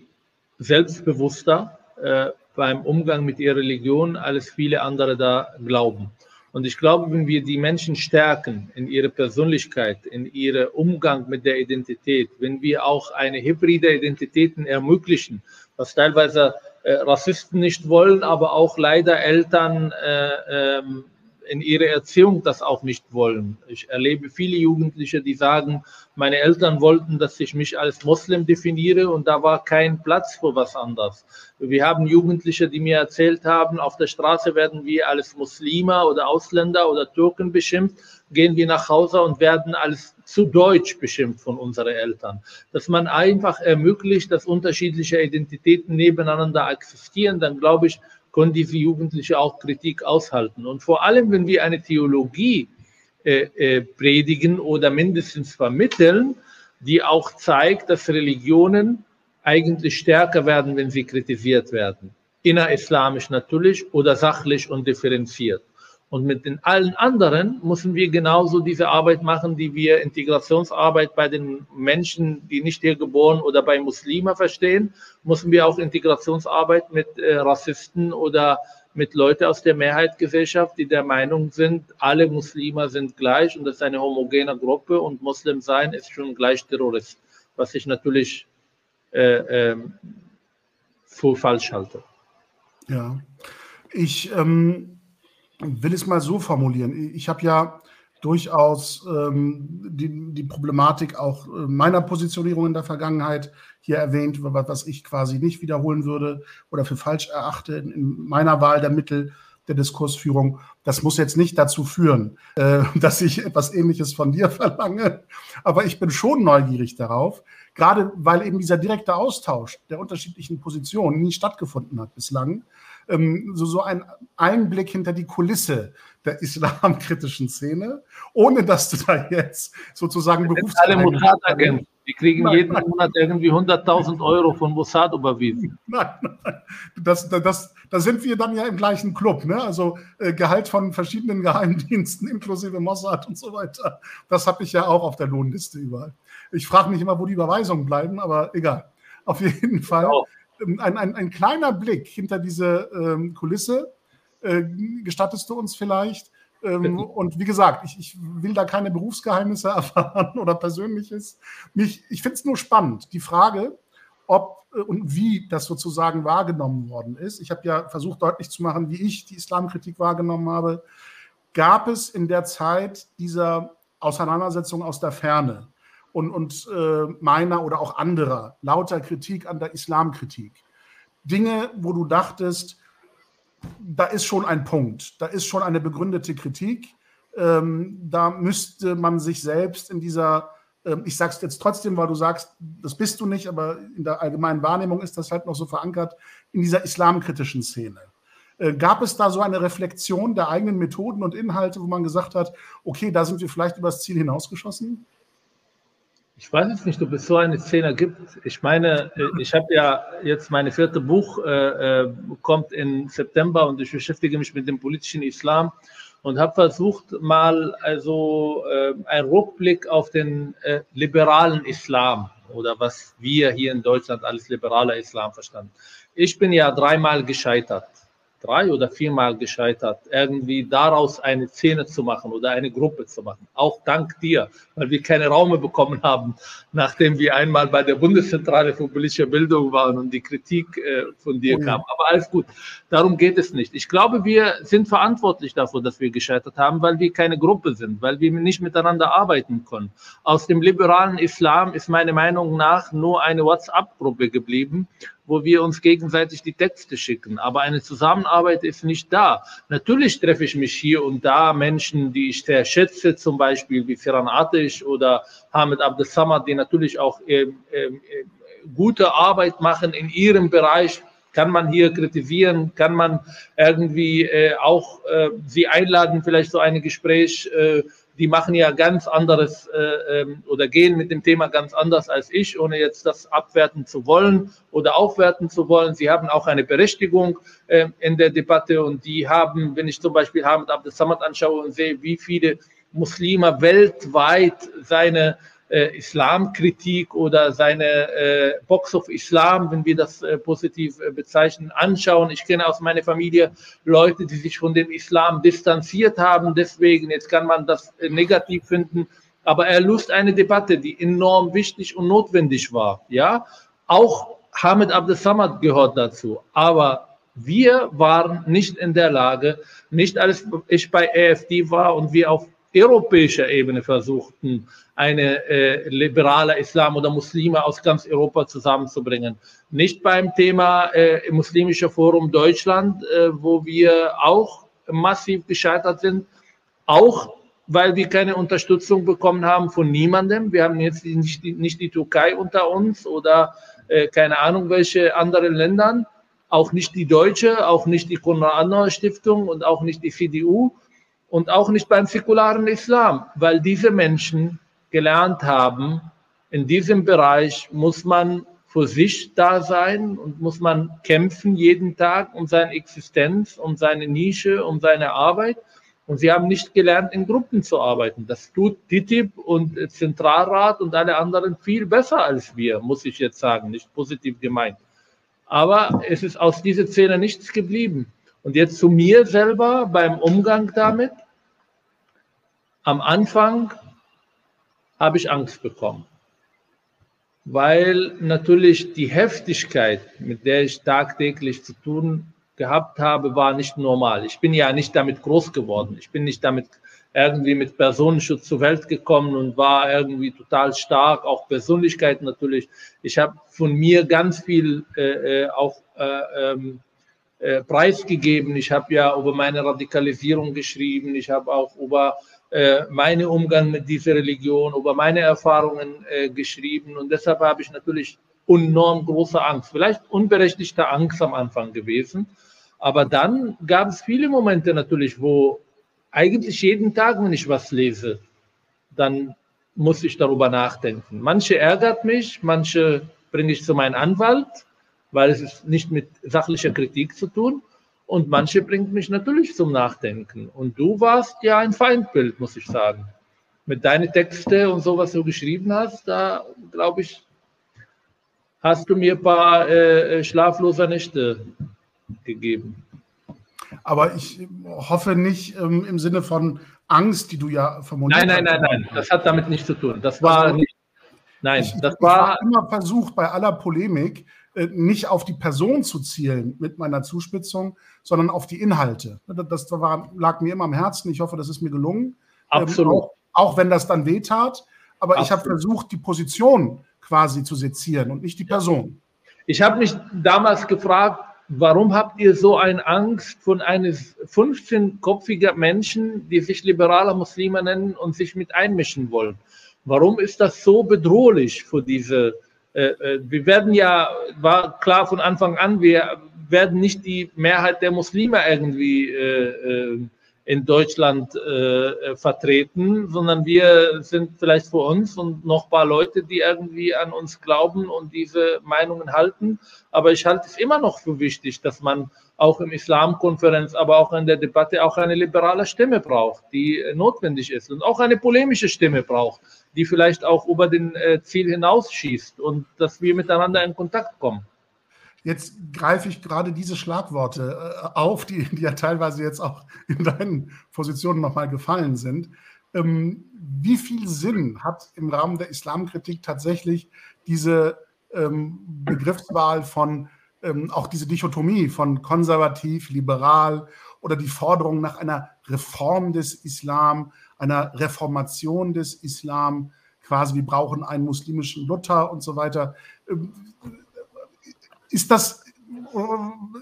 selbstbewusster äh, beim Umgang mit ihrer Religion, als viele andere da glauben. Und ich glaube, wenn wir die Menschen stärken in ihrer Persönlichkeit, in ihrem Umgang mit der Identität, wenn wir auch eine hybride Identitäten ermöglichen, was teilweise Rassisten nicht wollen, aber auch leider Eltern äh, ähm, in ihrer Erziehung das auch nicht wollen. Ich erlebe viele Jugendliche, die sagen, meine Eltern wollten, dass ich mich als Moslem definiere und da war kein Platz für was anderes. Wir haben Jugendliche, die mir erzählt haben, auf der Straße werden wir als Muslime oder Ausländer oder Türken beschimpft, gehen wir nach Hause und werden als zu deutsch beschimpft von unseren Eltern. Dass man einfach ermöglicht, dass unterschiedliche Identitäten nebeneinander existieren, dann glaube ich, können diese Jugendliche auch Kritik aushalten. Und vor allem, wenn wir eine Theologie äh, äh, predigen oder mindestens vermitteln, die auch zeigt, dass Religionen eigentlich stärker werden, wenn sie kritisiert werden. Innerislamisch natürlich oder sachlich und differenziert. Und mit den allen anderen müssen wir genauso diese Arbeit machen, die wir Integrationsarbeit bei den Menschen, die nicht hier geboren oder bei Muslimen verstehen, müssen wir auch Integrationsarbeit mit äh, Rassisten oder mit Leuten aus der Mehrheitsgesellschaft, die der Meinung sind, alle Muslime sind gleich und das ist eine homogene Gruppe und Muslim sein ist schon gleich Terrorist, was ich natürlich äh, äh, für falsch halte. Ja, ich ähm will es mal so formulieren. Ich habe ja durchaus ähm, die, die, Problematik auch äh, meiner Positionierung in der Vergangenheit hier erwähnt, was ich quasi nicht wiederholen würde oder für falsch erachte in, in meiner Wahl der Mittel der Diskursführung. Das muss jetzt nicht dazu führen, äh, [laughs] dass ich etwas Ähnliches von dir [laughs] verlange, aber ich bin schon neugierig darauf, gerade weil eben dieser direkte Austausch der unterschiedlichen Positionen nie stattgefunden hat bislang ähm, so, so ein Einblick hinter die Kulisse der islamkritischen Szene, ohne dass du da jetzt sozusagen Berufs alle Mossad-Agenten. Die kriegen nein, jeden nein. Monat irgendwie 100.000 Euro von Mossad überwiesen. [laughs] Nein, nein. Das, das, da sind wir dann ja im gleichen Club. Ne? Also äh, Gehalt von verschiedenen Geheimdiensten inklusive Mossad und so weiter. Das habe ich ja auch auf der Lohnliste überall. Ich frage mich immer, wo die Überweisungen bleiben, aber egal. Auf jeden Fall. Genau. Ähm, ein, ein, ein kleiner Blick hinter diese ähm, Kulisse. Äh, gestattest du uns vielleicht? Ähm, und wie gesagt, ich, ich, will da keine Berufsgeheimnisse [laughs] erfahren oder Persönliches. Mich, ich finde es nur spannend, die Frage, ob äh, und wie das sozusagen wahrgenommen worden ist. Ich habe ja versucht deutlich zu machen, wie ich die Islamkritik wahrgenommen habe. Gab es in der Zeit dieser Auseinandersetzung aus der Ferne und, und äh, meiner oder auch anderer lauter Kritik an der Islamkritik Dinge, wo du dachtest, da ist schon ein Punkt, da ist schon eine begründete Kritik. Ähm, da müsste man sich selbst in dieser, ähm, ich es jetzt trotzdem, weil du sagst, das bist du nicht, aber in der allgemeinen Wahrnehmung ist das halt noch so verankert, in dieser islamkritischen Szene. Äh, gab es da so eine Reflexion der eigenen Methoden und Inhalte, wo man gesagt hat, okay, da sind wir vielleicht übers Ziel hinausgeschossen? Ich weiß es nicht, ob es so eine Szene gibt. Ich meine, äh, ich habe ja jetzt meine vierte Buch, äh, äh, kommt im September und ich beschäftige mich mit dem politischen Islam und habe versucht, mal also äh, einen Rückblick auf den äh, liberalen Islam oder was wir hier in Deutschland als liberaler Islam verstanden. Ich bin ja dreimal gescheitert drei oder viermal gescheitert, irgendwie daraus eine Szene zu machen oder eine Gruppe zu machen. Auch dank dir, weil wir keine Raume bekommen haben, nachdem wir einmal bei der Bundeszentrale für politische Bildung waren und die Kritik äh, von dir ja. kam. Aber alles gut, darum geht es nicht. Ich glaube, wir sind verantwortlich dafür, dass wir gescheitert haben, weil wir keine Gruppe sind, weil wir nicht miteinander arbeiten können. Aus dem liberalen Islam ist meiner Meinung nach nur eine WhatsApp-Gruppe geblieben, wo wir uns gegenseitig die Texte schicken. Aber eine Zusammenarbeit ist nicht da. Natürlich treffe ich mich hier und da Menschen, die ich sehr schätze, zum Beispiel wie Firan Atish oder Hamid Abdesamad, die natürlich auch äh, äh, gute Arbeit machen in ihrem Bereich. Kann man hier kritisieren? Kann man irgendwie äh, auch äh, sie einladen, vielleicht so ein Gespräch äh, die machen ja ganz anderes äh, ähm, oder gehen mit dem Thema ganz anders als ich, ohne jetzt das abwerten zu wollen oder aufwerten zu wollen. Sie haben auch eine Berechtigung äh, in der Debatte und die haben, wenn ich zum Beispiel Hamid Abdel Samad anschaue und sehe, wie viele Muslime weltweit seine äh, Islamkritik oder seine äh, Box of Islam, wenn wir das äh, positiv äh, bezeichnen, anschauen. Ich kenne aus meiner Familie Leute, die sich von dem Islam distanziert haben. Deswegen, jetzt kann man das äh, negativ finden. Aber er lust eine Debatte, die enorm wichtig und notwendig war. Ja, auch Hamid Abdel Samad gehört dazu. Aber wir waren nicht in der Lage, nicht als ich bei AfD war und wir auf europäischer Ebene versuchten, eine äh, liberale Islam oder Muslime aus ganz Europa zusammenzubringen. Nicht beim Thema äh, Muslimische Forum Deutschland, äh, wo wir auch massiv gescheitert sind, auch weil wir keine Unterstützung bekommen haben von niemandem. Wir haben jetzt nicht, nicht die Türkei unter uns oder äh, keine Ahnung welche anderen Ländern, auch nicht die Deutsche, auch nicht die Konrad-Adenauer-Stiftung und auch nicht die CDU und auch nicht beim säkularen Islam, weil diese Menschen gelernt haben, in diesem Bereich muss man für sich da sein und muss man kämpfen jeden Tag um seine Existenz, um seine Nische, um seine Arbeit. Und sie haben nicht gelernt, in Gruppen zu arbeiten. Das tut TTIP und Zentralrat und alle anderen viel besser als wir, muss ich jetzt sagen, nicht positiv gemeint. Aber es ist aus dieser Szene nichts geblieben. Und jetzt zu mir selber beim Umgang damit. Am Anfang habe ich Angst bekommen, weil natürlich die Heftigkeit, mit der ich tagtäglich zu tun gehabt habe, war nicht normal. Ich bin ja nicht damit groß geworden. Ich bin nicht damit irgendwie mit Personenschutz zur Welt gekommen und war irgendwie total stark, auch Persönlichkeit natürlich. Ich habe von mir ganz viel äh, äh auch äh, ähm, äh, preisgegeben. Ich habe ja über meine Radikalisierung geschrieben. Ich habe auch über äh, meinen Umgang mit dieser Religion, über meine Erfahrungen äh, geschrieben. Und deshalb habe ich natürlich enorm große Angst, vielleicht unberechtigte Angst am Anfang gewesen. Aber dann gab es viele Momente natürlich, wo eigentlich jeden Tag, wenn ich was lese, dann muss ich darüber nachdenken. Manche ärgert mich, manche bringe ich zu meinem Anwalt, weil es ist nicht mit sachlicher Kritik zu tun. Und manche bringt mich natürlich zum Nachdenken. Und du warst ja ein Feindbild, muss ich sagen. Mit deinen Texten und so, was du geschrieben hast, da glaube ich, hast du mir ein paar äh, schlaflose Nächte gegeben. Aber ich hoffe nicht ähm, im Sinne von Angst, die du ja vermutest. Nein, nein, nein, nein, das hat damit nichts zu tun. Das war also, nicht Nein, ich, das war, war immer versucht, bei aller Polemik nicht auf die Person zu zielen mit meiner Zuspitzung, sondern auf die Inhalte. Das war, lag mir immer am Herzen. Ich hoffe, das ist mir gelungen. Ähm, Absolut. Ähm, auch, auch, wenn das dann wehtat. Aber Absolut. ich habe versucht, die Position quasi zu sezieren und nicht die Person. Ich habe mich damals gefragt, warum habt ihr so eine Angst von eines 15-kopfiger Menschen, die sich liberaler Muslime nennen und sich mit einmischen wollen? Warum ist das so bedrohlich für diese? Äh, äh, wir werden ja, war klar von Anfang an, wir werden nicht die Mehrheit der Muslime irgendwie äh, in Deutschland vertreten, sondern wir sind vielleicht für uns und noch ein paar Leute, die irgendwie an uns glauben und diese Meinungen halten. Aber ich halte es immer noch für wichtig, dass man auch im Islamkonferenz, aber auch in der Debatte auch eine liberale Stimme braucht, die notwendig ist und auch eine polemische Stimme braucht, die vielleicht auch über den äh, Ziel hinausschießt und dass wir miteinander in Kontakt kommen. Jetzt greife ich gerade diese Schlagworte äh, auf, die, die ja teilweise jetzt auch in deinen Positionen nochmal gefallen sind. Ähm, wie viel Sinn hat im Rahmen der Islamkritik tatsächlich diese ähm, Begriffswahl von, ähm, auch diese Dichotomie von konservativ, liberal oder die Forderung nach einer Reform des Islam, einer Reformation des Islam, quasi wir brauchen einen muslimischen Luther und so weiter ist das,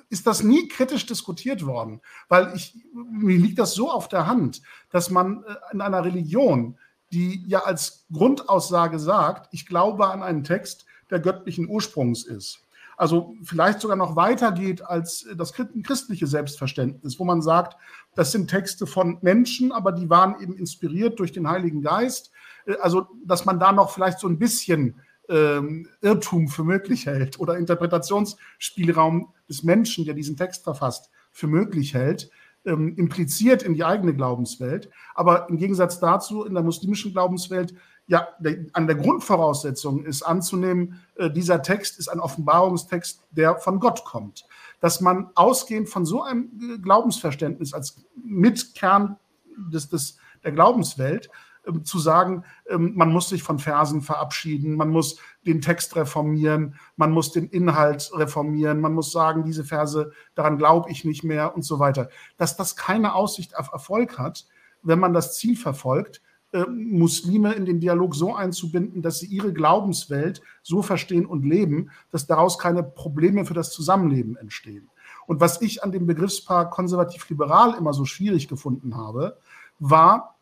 ist das nie kritisch diskutiert worden, weil ich, mir liegt das so auf der Hand, dass man äh, in einer Religion, die ja als Grundaussage sagt, ich glaube an einen Text, der göttlichen Ursprungs ist. Also vielleicht sogar noch weitergeht als das christliche Selbstverständnis, wo man sagt, das sind Texte von Menschen, aber die waren eben inspiriert durch den Heiligen Geist. Äh, also, dass man da noch vielleicht so ein bisschen ähm, Irrtum für möglich hält oder Interpretationsspielraum des Menschen, der diesen Text verfasst, für möglich hält, ähm, impliziert in die eigene Glaubenswelt. Aber im Gegensatz dazu in der muslimischen Glaubenswelt, ja, an der Grundvoraussetzung ist anzunehmen, äh, dieser Text ist ein Offenbarungstext, der von Gott kommt. Dass man ausgehend von so einem äh, Glaubensverständnis als Mitkern des, des, der Glaubenswelt ähm, zu sagen, ähm, man muss sich von Versen verabschieden, man muss den Text reformieren, man muss den Inhalt reformieren, man muss sagen, diese Verse, daran glaube ich nicht mehr und so weiter. Dass das keine Aussicht auf Erfolg hat, wenn man das Ziel verfolgt, ähm, Muslime in den Dialog so einzubinden, dass sie ihre Glaubenswelt so verstehen und leben, dass daraus keine Probleme für das Zusammenleben entstehen. Und was ich an dem Begriffspaar konservativ-liberal immer so schwierig gefunden habe, war,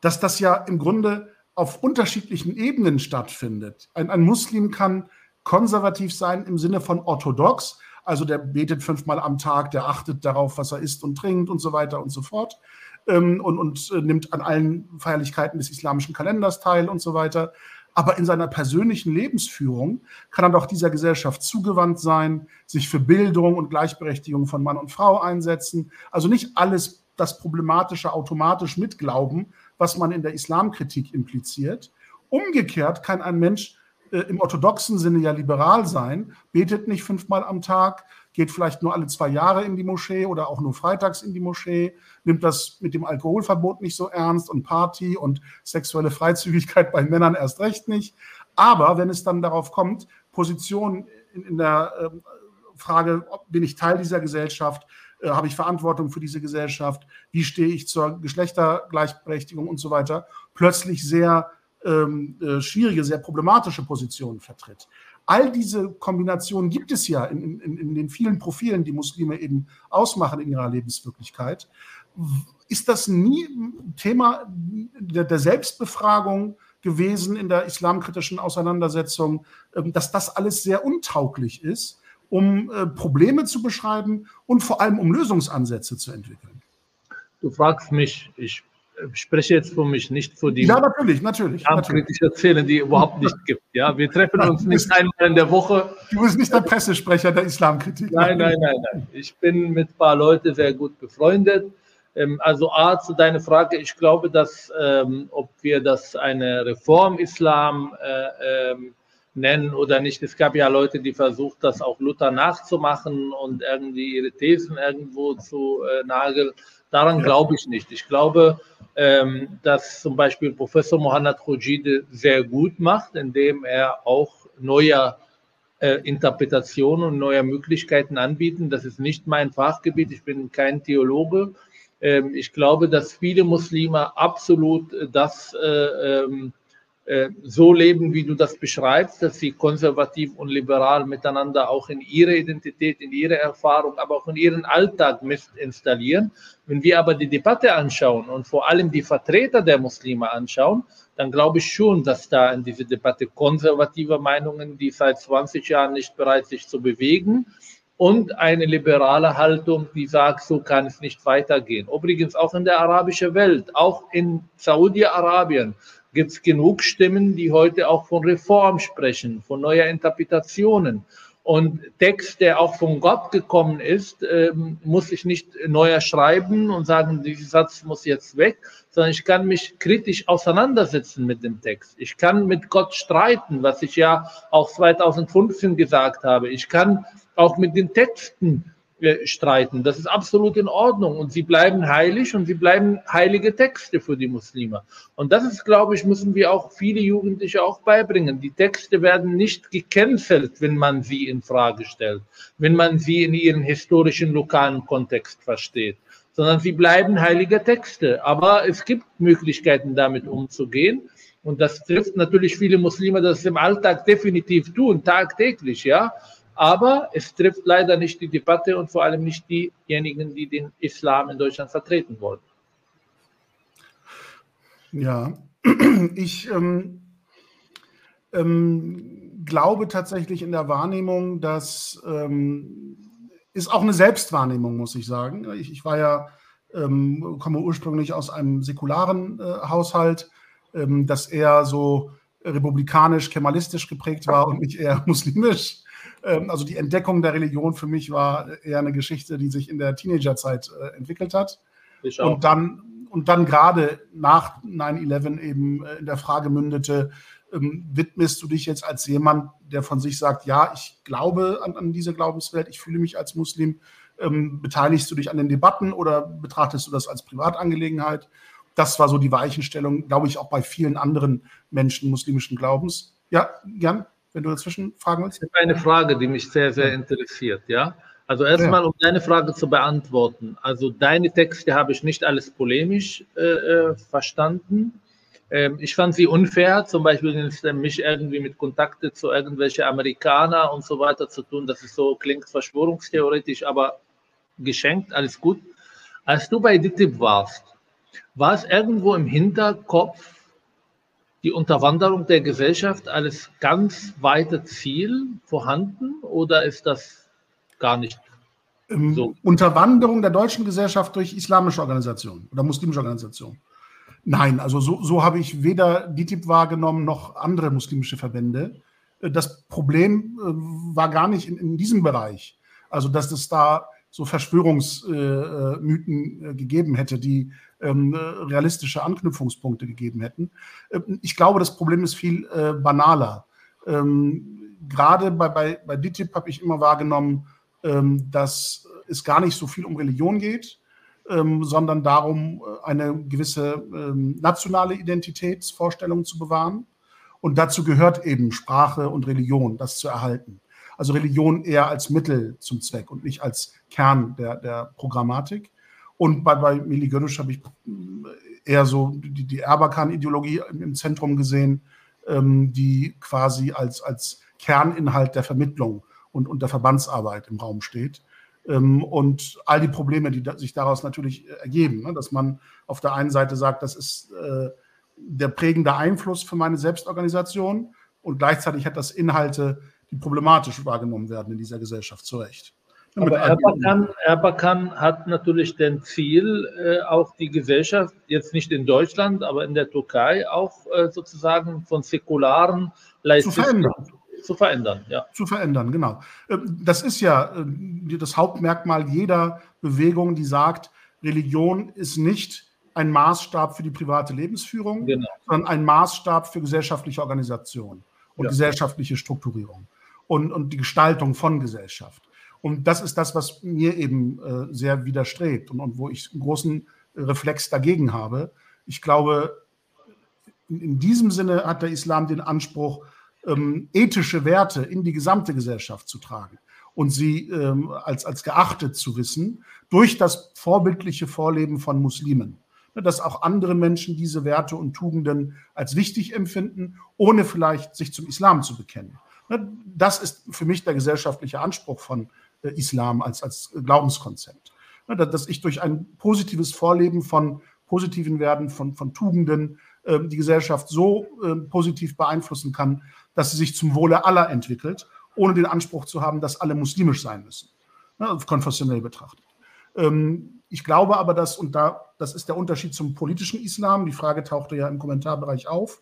dass das ja im Grunde auf unterschiedlichen Ebenen stattfindet. Ein, ein Muslim kann konservativ sein im Sinne von orthodox, also der betet fünfmal am Tag, der achtet darauf, was er isst und trinkt und so weiter und so fort ähm, und, und äh, nimmt an allen Feierlichkeiten des islamischen Kalenders teil und so weiter. Aber in seiner persönlichen Lebensführung kann er doch dieser Gesellschaft zugewandt sein, sich für Bildung und Gleichberechtigung von Mann und Frau einsetzen. Also nicht alles das Problematische automatisch mitglauben, was man in der Islamkritik impliziert. Umgekehrt kann ein Mensch äh, im orthodoxen Sinne ja liberal sein, betet nicht fünfmal am Tag, geht vielleicht nur alle zwei Jahre in die Moschee oder auch nur freitags in die Moschee, nimmt das mit dem Alkoholverbot nicht so ernst und Party und sexuelle Freizügigkeit bei Männern erst recht nicht. Aber wenn es dann darauf kommt, Position in, in der äh, Frage, bin ich Teil dieser Gesellschaft, äh, habe ich Verantwortung für diese Gesellschaft, wie stehe ich zur Geschlechtergleichberechtigung und so weiter, plötzlich sehr ähm, äh, schwierige, sehr problematische Positionen vertritt. All diese Kombinationen gibt es ja in, in, in den vielen Profilen, die Muslime eben ausmachen in ihrer Lebenswirklichkeit. Ist das nie Thema der, der Selbstbefragung gewesen in der islamkritischen Auseinandersetzung, ähm, dass das alles sehr untauglich ist? um äh, Probleme zu beschreiben und vor allem um Lösungsansätze zu entwickeln. Du fragst mich, ich spreche jetzt für mich, nicht für die. Ja, natürlich, natürlich. Kritisch erzählen, die überhaupt nicht gibt. Ja, wir treffen uns nicht einmal in der Woche. Du bist nicht der Pressesprecher der Islamkritik. Nein, nein, nein, nein. Ich bin mit ein paar Leuten sehr gut befreundet. Ähm, also A, zu deiner Frage, ich glaube, dass ähm, ob wir das eine Reform Islam äh, ähm, nennen oder nicht. Es gab ja Leute, die versucht, das auch Luther nachzumachen und irgendwie ihre Thesen irgendwo zu äh, nageln. Daran ja. glaube ich nicht. Ich glaube, ähm, das zum Beispiel Professor Mohammad Khojide sehr gut macht, indem er auch neue äh, Interpretationen und neue Möglichkeiten anbieten. Das ist nicht mein Fachgebiet, ich bin kein Theologe. Ähm, ich glaube, dass viele Muslime absolut das äh, ähm, äh, so leben, wie du das beschreibst, dass sie konservativ und liberal miteinander auch in ihre Identität, in ihre Erfahrung, aber auch in ihren Alltag installieren. Wenn wir aber die Debatte anschauen und vor allem die Vertreter der Muslime anschauen, dann glaube ich schon, dass da in diese Debatte konservative Meinungen, die seit 20 Jahren nicht bereit sich zu bewegen, und eine liberale Haltung, die sagt, so kann es nicht weitergehen. Übrigens auch in der arabischen Welt, auch in Saudi-Arabien gibt es genug Stimmen, die heute auch von Reform sprechen, von neuer Interpretationen. Und Text, der auch von Gott gekommen ist, ähm, muss ich nicht neuer schreiben und sagen, dieser Satz muss jetzt weg, sondern ich kann mich kritisch auseinandersetzen mit dem Text. Ich kann mit Gott streiten, was ich ja auch 2015 gesagt habe. Ich kann auch mit den Texten streiten. Das ist absolut in Ordnung und sie bleiben heilig und sie bleiben heilige Texte für die Muslime. Und das ist, glaube ich, müssen wir auch viele Jugendliche auch beibringen. Die Texte werden nicht gecancelt, wenn man sie in Frage stellt, wenn man sie in ihren historischen lokalen Kontext versteht, sondern sie bleiben heilige Texte. Aber es gibt Möglichkeiten, damit umzugehen. Und das trifft natürlich viele Muslime, das im Alltag definitiv tun, tagtäglich, ja. Aber es trifft leider nicht die Debatte und vor allem nicht diejenigen, die den Islam in Deutschland vertreten wollen. Ja, [clears throat] ich ähm, ähm, glaube tatsächlich in der Wahrnehmung, dass ähm, ist auch eine Selbstwahrnehmung, muss ich sagen. Ich, ich war ja, ähm, komme ursprünglich aus einem säkularen äh, Haushalt, ähm, das eher so republikanisch, kemalistisch geprägt war und nicht eher [laughs] muslimisch. Ähm, also die Entdeckung der Religion für mich war eher eine Geschichte, die sich in der Teenagerzeit äh, entwickelt hat. Und dann, und dann gerade nach 9-11 eben äh, in der Frage mündete, ähm, widmest du dich jetzt als jemand, der von sich sagt, ja, ich glaube an, an diese Glaubenswelt, ich fühle mich als Muslim, ähm, beteiligst du dich an den Debatten oder betrachtest du das als Privatangelegenheit? Das war so die Weichenstellung, glaube ich, auch bei vielen anderen Menschen muslimischen Glaubens. Ja, gern wenn du dazwischen fragen willst? Eine Frage, die mich sehr, sehr interessiert, ja. Also erstmal, um deine Frage zu beantworten. Also deine Texte habe ich nicht alles polemisch äh, äh verstanden. Ähm, ich fand sie unfair, zum Beispiel mich irgendwie mit Kontakte zu irgendwelchen Amerikanern und so weiter zu tun. Das ist so, klingt verschwörungstheoretisch, aber geschenkt, alles gut. Als du bei DITIB warst, war es irgendwo im Hinterkopf, die Unterwanderung der Gesellschaft als ganz weite Ziel vorhanden oder ist das gar nicht ähm, so? Unterwanderung der deutschen Gesellschaft durch islamische Organisationen oder muslimische Organisationen. Nein, also so, so habe ich weder DITIB wahrgenommen noch andere muslimische Verbände. Äh, das Problem äh, war gar nicht in, in diesem Bereich. Also, dass es da so Verschwörungsmythen äh, gegeben hätte, die ähm, realistische Anknüpfungspunkte gegeben hätten. Ähm, ich glaube, das Problem ist viel äh, banaler. Ähm, gerade bei, bei, bei DITIB habe ich immer wahrgenommen, dass es gar nicht so viel um Religion geht, sondern darum, äh, eine gewisse nationale Identitätsvorstellung zu bewahren. Und dazu gehört eben Sprache und Religion, das zu erhalten. Also Religion eher als Mittel zum Zweck und nicht als Kern der, der Programmatik. Und bei, bei Mili Gönusch habe ich eher so die, die Erbakan-Ideologie im Zentrum gesehen, ähm, die quasi als, als Kerninhalt der Vermittlung und, und der Verbandsarbeit im Raum steht. Ähm, und all die Probleme, die da, sich daraus natürlich ergeben, ne? dass man auf der einen Seite sagt, das ist äh, der prägende Einfluss für meine Selbstorganisation und gleichzeitig hat das Inhalte, die problematisch wahrgenommen werden in dieser Gesellschaft, zu Recht. Aber Erbakan, Erbakan hat natürlich den Ziel, äh, auch die Gesellschaft, jetzt nicht in Deutschland, aber in der Türkei, auch äh, sozusagen von säkularen Leistungen zu verändern. Zu verändern, ja. Zu verändern, genau. Ähm, das ist ja äh, das Hauptmerkmal jeder Bewegung, die sagt, Religion ist nicht ein Maßstab für die private Lebensführung, genau. sondern ein Maßstab für gesellschaftliche Organisation und ja. gesellschaftliche Strukturierung und, und die Gestaltung von Gesellschaft. Und das ist das, was mir eben äh, sehr widerstrebt und, und wo ich einen großen Reflex dagegen habe, Ich glaube, in, in diesem Sinne hat der Islam den Anspruch, ähm, ethische Werte in die gesamte Gesellschaft zu tragen und sie ähm, als, als geachtet zu wissen durch das vorbildliche Vorleben von Muslimen. Ne, dass auch andere Menschen diese Werte und Tugenden als wichtig empfinden, ohne vielleicht sich zum Islam zu bekennen. Ne, das ist für mich der gesellschaftliche Anspruch von äh, Islam als, als Glaubenskonzept. Ne, dass ich durch ein positives Vorleben von positiven Werten, von, von Tugenden äh, die Gesellschaft so äh, positiv beeinflussen kann, dass sie sich zum Wohle aller entwickelt, ohne den Anspruch zu haben, dass alle muslimisch sein müssen, konfessionell betrachtet. Ähm, ich glaube aber, dass, und da, das ist der Unterschied zum politischen Islam, die Frage tauchte ja im Kommentarbereich auf.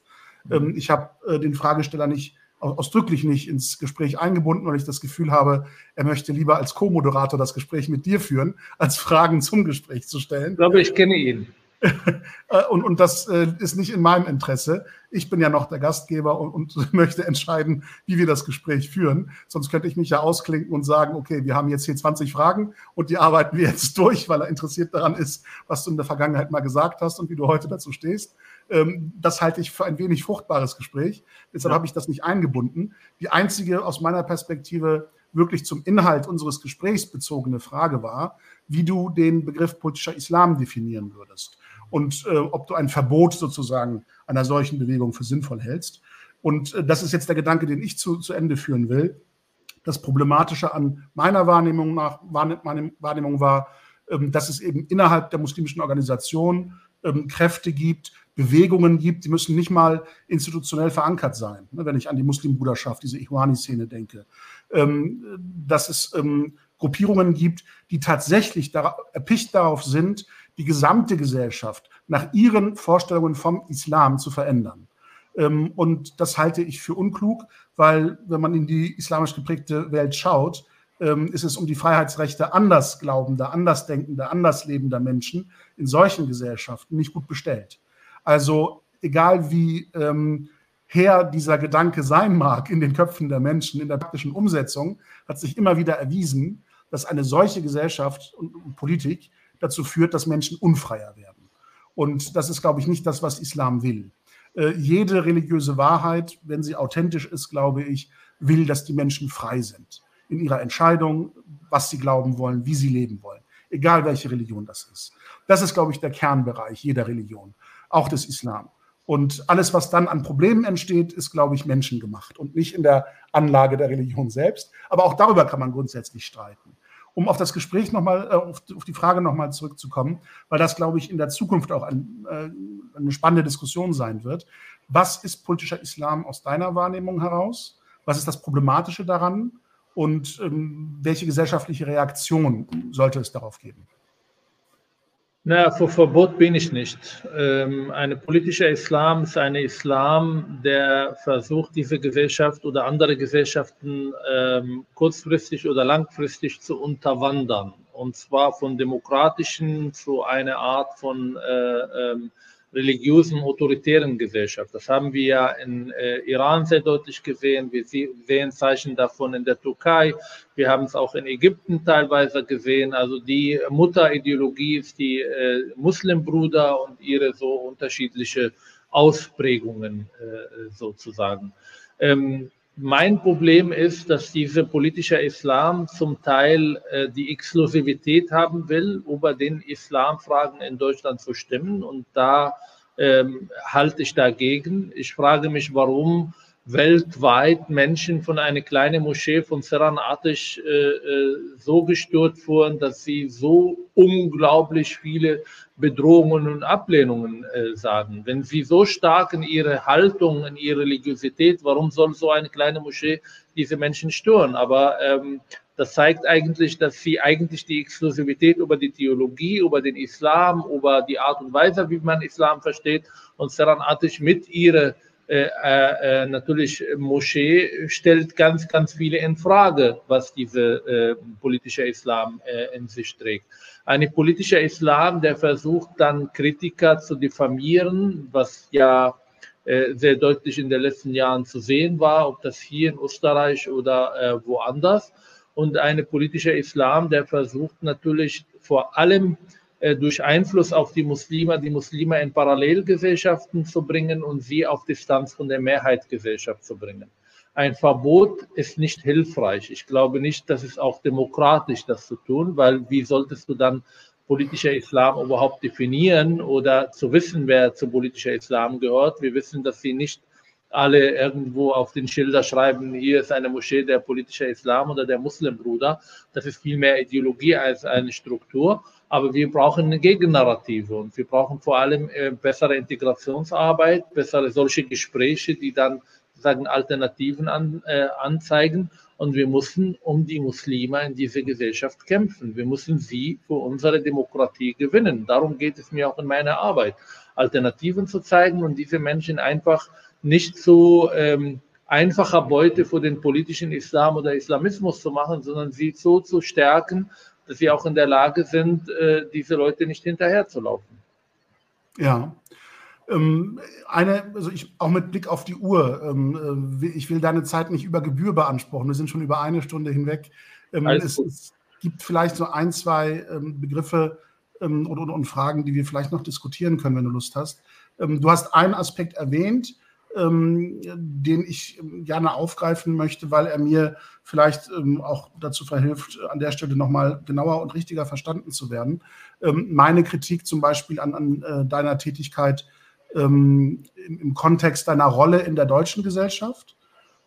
Ähm, ich habe äh, den Fragesteller nicht ausdrücklich nicht ins Gespräch eingebunden, weil ich das Gefühl habe, er möchte lieber als Co-Moderator das Gespräch mit dir führen, [laughs] als Fragen zum Gespräch zu stellen. Ich glaube, ich kenne ihn. [laughs] Äh, und, und das äh, ist nicht in meinem Interesse. Ich bin ja noch der Gastgeber und, und, [laughs] möchte entscheiden, wie wir das Gespräch führen. Sonst könnte ich mich ja ausklinken und sagen, okay, wir haben jetzt hier 20 Fragen und die arbeiten wir jetzt durch, weil er interessiert daran ist, was du in der Vergangenheit mal gesagt hast und wie du heute dazu stehst. Ähm, das halte ich für ein wenig fruchtbares Gespräch. Deshalb ja. habe ich das nicht eingebunden. Die einzige aus meiner Perspektive wirklich zum Inhalt unseres Gesprächs bezogene Frage war, wie du den Begriff politischer Islam definieren würdest und äh, ob du ein Verbot sozusagen einer solchen Bewegung für sinnvoll hältst. Und äh, das ist jetzt der Gedanke, den ich zu, zu Ende führen will. Das Problematische an meiner Wahrnehmung nach meine Wahrnehmung war, ähm, dass es eben innerhalb der muslimischen Organisation ähm, Kräfte gibt, Bewegungen gibt, die müssen nicht mal institutionell verankert sein. Ne, wenn ich an die Muslimbruderschaft, diese Ikhwani-Szene denke, ähm, dass es ähm, Gruppierungen gibt, die tatsächlich erpicht darauf sind, die gesamte Gesellschaft nach ihren Vorstellungen vom Islam zu verändern. Ähm, und das halte ich für unklug, weil wenn man in die islamisch geprägte Welt schaut, ist es um die Freiheitsrechte andersglaubender, andersdenkender, anderslebender Menschen in solchen Gesellschaften nicht gut bestellt. Also egal wie ähm, her dieser Gedanke sein mag in den Köpfen der Menschen, in der praktischen Umsetzung, hat sich immer wieder erwiesen, dass eine solche Gesellschaft und Politik dazu führt, dass Menschen unfreier werden. Und das ist, glaube ich, nicht das, was Islam will. Äh, jede religiöse Wahrheit, wenn sie authentisch ist, glaube ich, will, dass die Menschen frei sind in ihrer Entscheidung, was sie glauben wollen, wie sie leben wollen, egal welche Religion das ist. Das ist, glaube ich, der Kernbereich jeder Religion, auch des Islam. Und alles, was dann an Problemen entsteht, ist, glaube ich, menschengemacht und nicht in der Anlage der Religion selbst. Aber auch darüber kann man grundsätzlich streiten um auf das Gespräch nochmal, äh, auf, die Frage nochmal zurückzukommen, weil das, glaube ich, in der Zukunft auch ein, äh, eine spannende Diskussion sein wird. Was ist politischer Islam aus deiner Wahrnehmung heraus? Was ist das Problematische daran? Und ähm, welche gesellschaftliche Reaktion sollte es darauf geben? Naja, vor Verbot bin ich nicht. Ähm, ein politischer Islam ist ein Islam, der versucht, diese Gesellschaft oder andere Gesellschaften ähm, kurzfristig oder langfristig zu unterwandern. Und zwar von demokratischen zu einer Art von äh, ähm, religiösen, autoritären Gesellschaft. Das haben wir ja in äh, Iran sehr deutlich gesehen. Wir sehen Zeichen davon in der Türkei. Wir haben es auch in Ägypten teilweise gesehen. Also die Mutterideologie ist die äh, Muslimbruder und ihre so unterschiedliche Ausprägungen äh, sozusagen. Ähm, mein Problem ist, dass dieser politische Islam zum Teil äh, die Exklusivität haben will, über den Islamfragen in Deutschland zu stimmen. Und da ähm, halte ich dagegen. Ich frage mich, warum weltweit Menschen von einer kleinen Moschee von Seran Atish äh, äh, so gestört wurden, dass sie so unglaublich viele Bedrohungen und Ablehnungen äh, sagen. Wenn sie so stark in ihre Haltung, in ihre Religiosität, warum soll so eine kleine Moschee diese Menschen stören? Aber ähm, das zeigt eigentlich, dass sie eigentlich die Exklusivität über die Theologie, über den Islam, über die Art und Weise, wie man Islam versteht und Seran Atish mit ihrer natürlich Moschee stellt ganz, ganz viele in Frage, was diese äh, politische Islam äh, in sich trägt. Ein politischer Islam, der versucht dann Kritiker zu diffamieren, was ja äh, sehr deutlich in den letzten Jahren zu sehen war, ob das hier in Österreich oder äh, woanders. Und ein politischer Islam, der versucht natürlich vor allem äh, durch Einfluss auf die Muslime, die Muslime in Parallelgesellschaften zu bringen und sie auf Distanz von der Mehrheitsgesellschaft zu bringen. Ein Verbot ist nicht hilfreich. Ich glaube nicht, dass es auch demokratisch das zu tun, weil wie solltest du dann politischer Islam überhaupt definieren oder zu wissen, wer zu politischer Islam gehört? Wir wissen, dass sie nicht alle irgendwo auf den Schilder schreiben, hier ist eine Moschee der politische Islam oder der Muslimbruder. Das ist viel mehr Ideologie als eine Struktur. Aber wir brauchen eine Gegennarrative und wir brauchen vor allem äh, bessere Integrationsarbeit, bessere solche Gespräche, die dann sagen Alternativen an, äh, anzeigen. Und wir müssen um die Muslime in dieser Gesellschaft kämpfen. Wir müssen sie für unsere Demokratie gewinnen. Darum geht es mir auch in meiner Arbeit, Alternativen zu zeigen und diese Menschen einfach nicht zu ähm, einfacher Beute für den politischen Islam oder Islamismus zu machen, sondern sie so zu stärken, dass sie auch in der Lage sind, äh, diese Leute nicht hinterherzulaufen. Ja. Ähm, eine, also ich, auch mit Blick auf die Uhr, ähm, äh, ich will deine Zeit nicht über Gebühr beanspruchen. Wir sind schon über eine Stunde hinweg. Ähm, es, es, gibt vielleicht so ein, zwei Begriffe und, und, und, Fragen, die wir vielleicht noch diskutieren können, wenn du Lust hast. du hast einen Aspekt erwähnt, ähm, den ich ähm, gerne aufgreifen möchte, weil er mir vielleicht ähm, auch dazu verhilft, an der Stelle nochmal genauer und richtiger verstanden zu werden. Ähm, meine Kritik zum Beispiel an, an äh, deiner Tätigkeit ähm, im, im, Kontext deiner Rolle in der deutschen Gesellschaft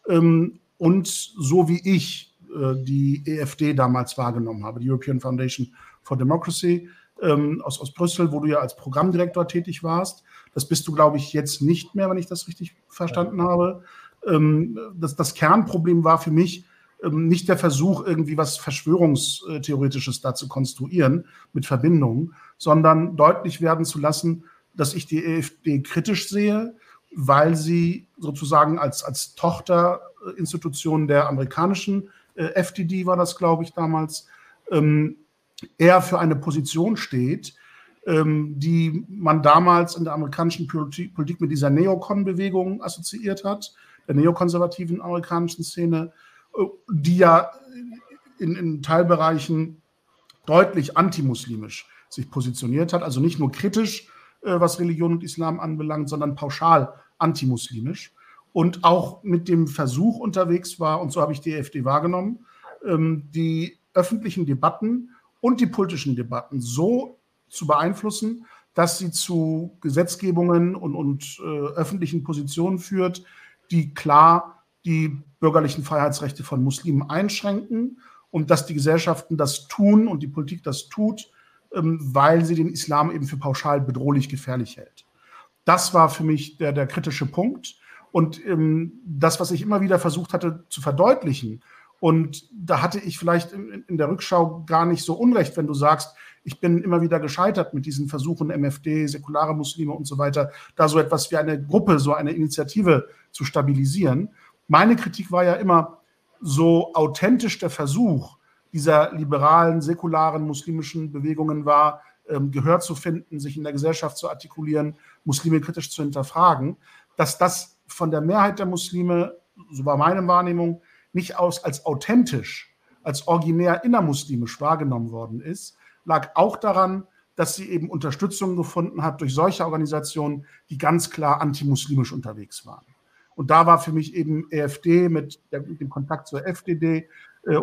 ähm, und so wie ich äh, die EFD damals wahrgenommen habe, die European Foundation for Democracy aus, aus Brüssel, wo du ja als Programmdirektor tätig warst das bist du, glaube ich, jetzt nicht mehr, wenn ich das richtig verstanden ja. habe. Ähm, das, das, Kernproblem war für mich ähm, nicht der Versuch, irgendwie was Verschwörungstheoretisches da zu konstruieren mit Verbindungen, sondern deutlich werden zu lassen, dass ich die EFD kritisch sehe, weil sie sozusagen als, als Tochterinstitution der amerikanischen äh, FDD war das, glaube ich, damals, ähm, eher für eine Position steht, ähm, die man damals in der amerikanischen Politik mit dieser Neokon-Bewegung assoziiert hat, der neokonservativen amerikanischen Szene, äh, die ja in, in Teilbereichen deutlich antimuslimisch sich positioniert hat, also nicht nur kritisch, äh, was Religion und Islam anbelangt, sondern pauschal antimuslimisch. Und auch mit dem Versuch unterwegs war, und so habe ich die AfD wahrgenommen, ähm, die öffentlichen Debatten und die politischen Debatten so zu beeinflussen, dass sie zu Gesetzgebungen und, und äh, öffentlichen Positionen führt, die klar die bürgerlichen Freiheitsrechte von Muslimen einschränken und dass die Gesellschaften das tun und die Politik das tut, ähm, weil sie den Islam eben für pauschal bedrohlich gefährlich hält. Das war für mich der, der kritische Punkt. Und ähm, das, was ich immer wieder versucht hatte zu verdeutlichen, und da hatte ich vielleicht in, der Rückschau gar nicht so unrecht, wenn du sagst, ich bin immer wieder gescheitert mit diesen Versuchen, MFD, säkulare Muslime und so weiter, da so etwas wie eine Gruppe, so eine Initiative zu stabilisieren. Meine Kritik war ja immer so authentisch der Versuch dieser liberalen, säkularen muslimischen Bewegungen war, ähm, Gehör zu finden, sich in der Gesellschaft zu artikulieren, Muslime kritisch zu hinterfragen, dass das von der Mehrheit der Muslime, so war meine Wahrnehmung, nicht aus, als authentisch, als originär innermuslimisch wahrgenommen worden ist, lag auch daran, dass sie eben Unterstützung gefunden hat durch solche Organisationen, die ganz klar antimuslimisch unterwegs waren. Und da war für mich eben EFD mit, der, mit dem Kontakt zur FDD äh, äh,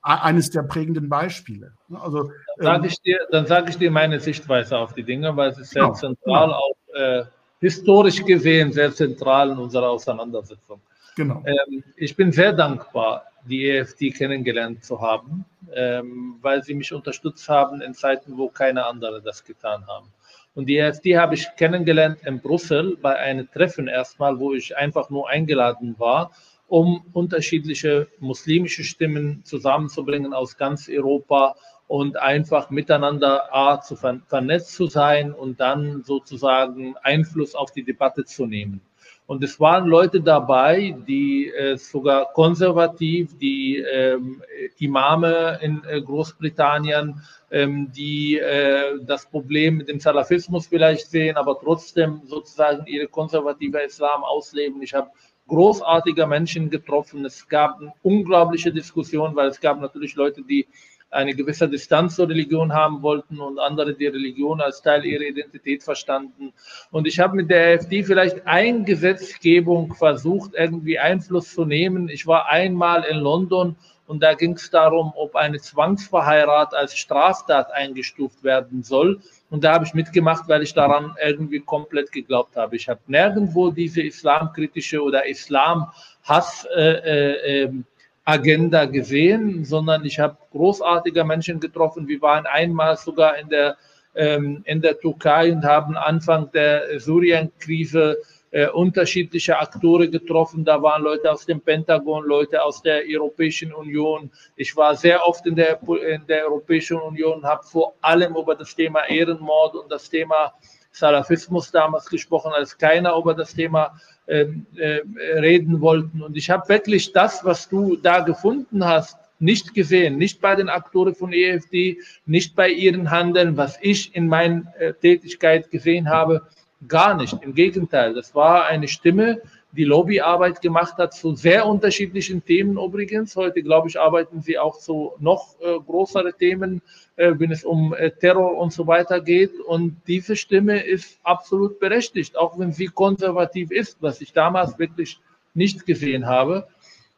eines der prägenden Beispiele. Also, dann sage ähm, ich, dir, sag ich dir meine Sichtweise auf die Dinge, weil es ist sehr genau, zentral, genau. auch äh, historisch gesehen sehr zentral in unserer Auseinandersetzung. Genau. Ähm, ich bin sehr dankbar, die EFD kennengelernt zu haben, ähm, weil sie mich unterstützt haben in Zeiten, wo keine anderen das getan haben. Und die EFD habe ich kennengelernt in Brüssel bei einem Treffen erstmal, wo ich einfach nur eingeladen war, um unterschiedliche muslimische Stimmen zusammenzubringen aus ganz Europa und einfach miteinander A, zu vernetzt zu sein und dann sozusagen Einfluss auf die Debatte zu nehmen. Und es waren Leute dabei, die äh, sogar konservativ, die ähm, Imame in äh, Großbritannien, ähm, die äh, das Problem mit dem Salafismus vielleicht sehen, aber trotzdem sozusagen ihre konservative Islam ausleben. Ich habe großartige Menschen getroffen. Es gab eine unglaubliche Diskussion, weil es gab natürlich Leute, die eine gewisse Distanz zur Religion haben wollten und andere die Religion als Teil ihrer Identität verstanden. Und ich habe mit der AfD vielleicht ein Gesetzgebung versucht, irgendwie Einfluss zu nehmen. Ich war einmal in London und da ging es darum, ob eine Zwangsverheirat als Straftat eingestuft werden soll. Und da habe ich mitgemacht, weil ich daran irgendwie komplett geglaubt habe. Ich habe nirgendwo diese islamkritische oder Islam-Hass-Agenda äh, äh, gesehen, sondern ich habe großartige Menschen getroffen. Wir waren einmal sogar in der, ähm, in der Türkei und haben Anfang der Syrien-Krise äh, unterschiedliche Akteure getroffen. Da waren Leute aus dem Pentagon, Leute aus der Europäischen Union. Ich war sehr oft in der, in der Europäischen Union, habe vor allem über das Thema Ehrenmord und das Thema Salafismus damals gesprochen, als keiner über das Thema äh, äh, reden wollten. Und ich habe wirklich das, was du da gefunden hast, nicht gesehen, nicht bei den Akteuren von EFD, nicht bei ihren Handeln, was ich in meiner äh, Tätigkeit gesehen habe. Gar nicht. Im Gegenteil, das war eine Stimme, die Lobbyarbeit gemacht hat zu sehr unterschiedlichen Themen übrigens. Heute, glaube ich, arbeiten sie auch zu noch äh, größere Themen, äh, wenn es um äh, Terror und so weiter geht. Und diese Stimme ist absolut berechtigt, auch wenn sie konservativ ist, was ich damals wirklich nicht gesehen habe.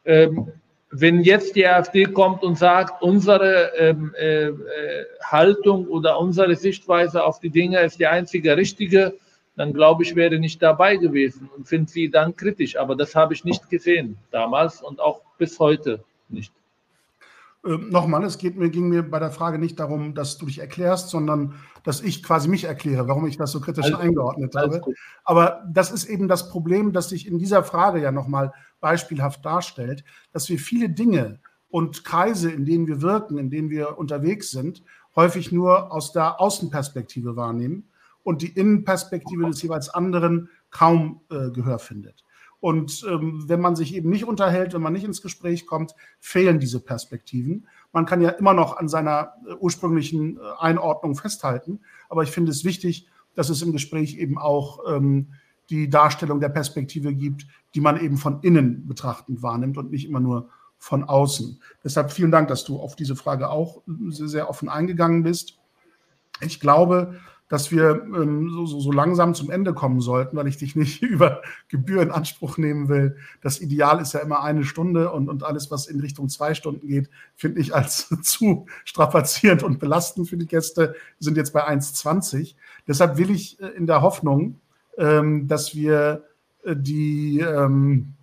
Ähm, wenn jetzt die AfD kommt und sagt, unsere ähm, äh, äh, Haltung oder unsere Sichtweise auf die Dinge ist die einzige richtige, dann glaube ich, wäre nicht dabei gewesen und finde sie dann kritisch. Aber das habe ich nicht gesehen damals und auch bis heute nicht. Ähm, nochmal, es geht mir, ging mir bei der Frage nicht darum, dass du dich erklärst, sondern dass ich quasi mich erkläre, warum ich das so kritisch alles eingeordnet gut, habe. Aber das ist eben das Problem, das sich in dieser Frage ja nochmal beispielhaft darstellt, dass wir viele Dinge und Kreise, in denen wir wirken, in denen wir unterwegs sind, häufig nur aus der Außenperspektive wahrnehmen und die Innenperspektive des jeweils anderen kaum äh, Gehör findet. Und ähm, wenn man sich eben nicht unterhält, wenn man nicht ins Gespräch kommt, fehlen diese Perspektiven. Man kann ja immer noch an seiner äh, ursprünglichen äh, Einordnung festhalten, aber ich finde es wichtig, dass es im Gespräch eben auch ähm, die Darstellung der Perspektive gibt, die man eben von innen betrachtend wahrnimmt und nicht immer nur von außen. Deshalb vielen Dank, dass du auf diese Frage auch sehr, sehr offen eingegangen bist. Ich glaube, dass wir ähm, so, so, so, langsam zum Ende kommen sollten, weil ich dich nicht [laughs] über Gebühr in Anspruch nehmen will. Das Ideal ist ja immer eine Stunde und, und alles, was in Richtung zwei Stunden geht, finde ich als [laughs] zu strapazierend und belastend für die Gäste. Wir sind jetzt bei 1,20. Deshalb will ich äh, in der Hoffnung, ähm, dass wir äh, die ähm,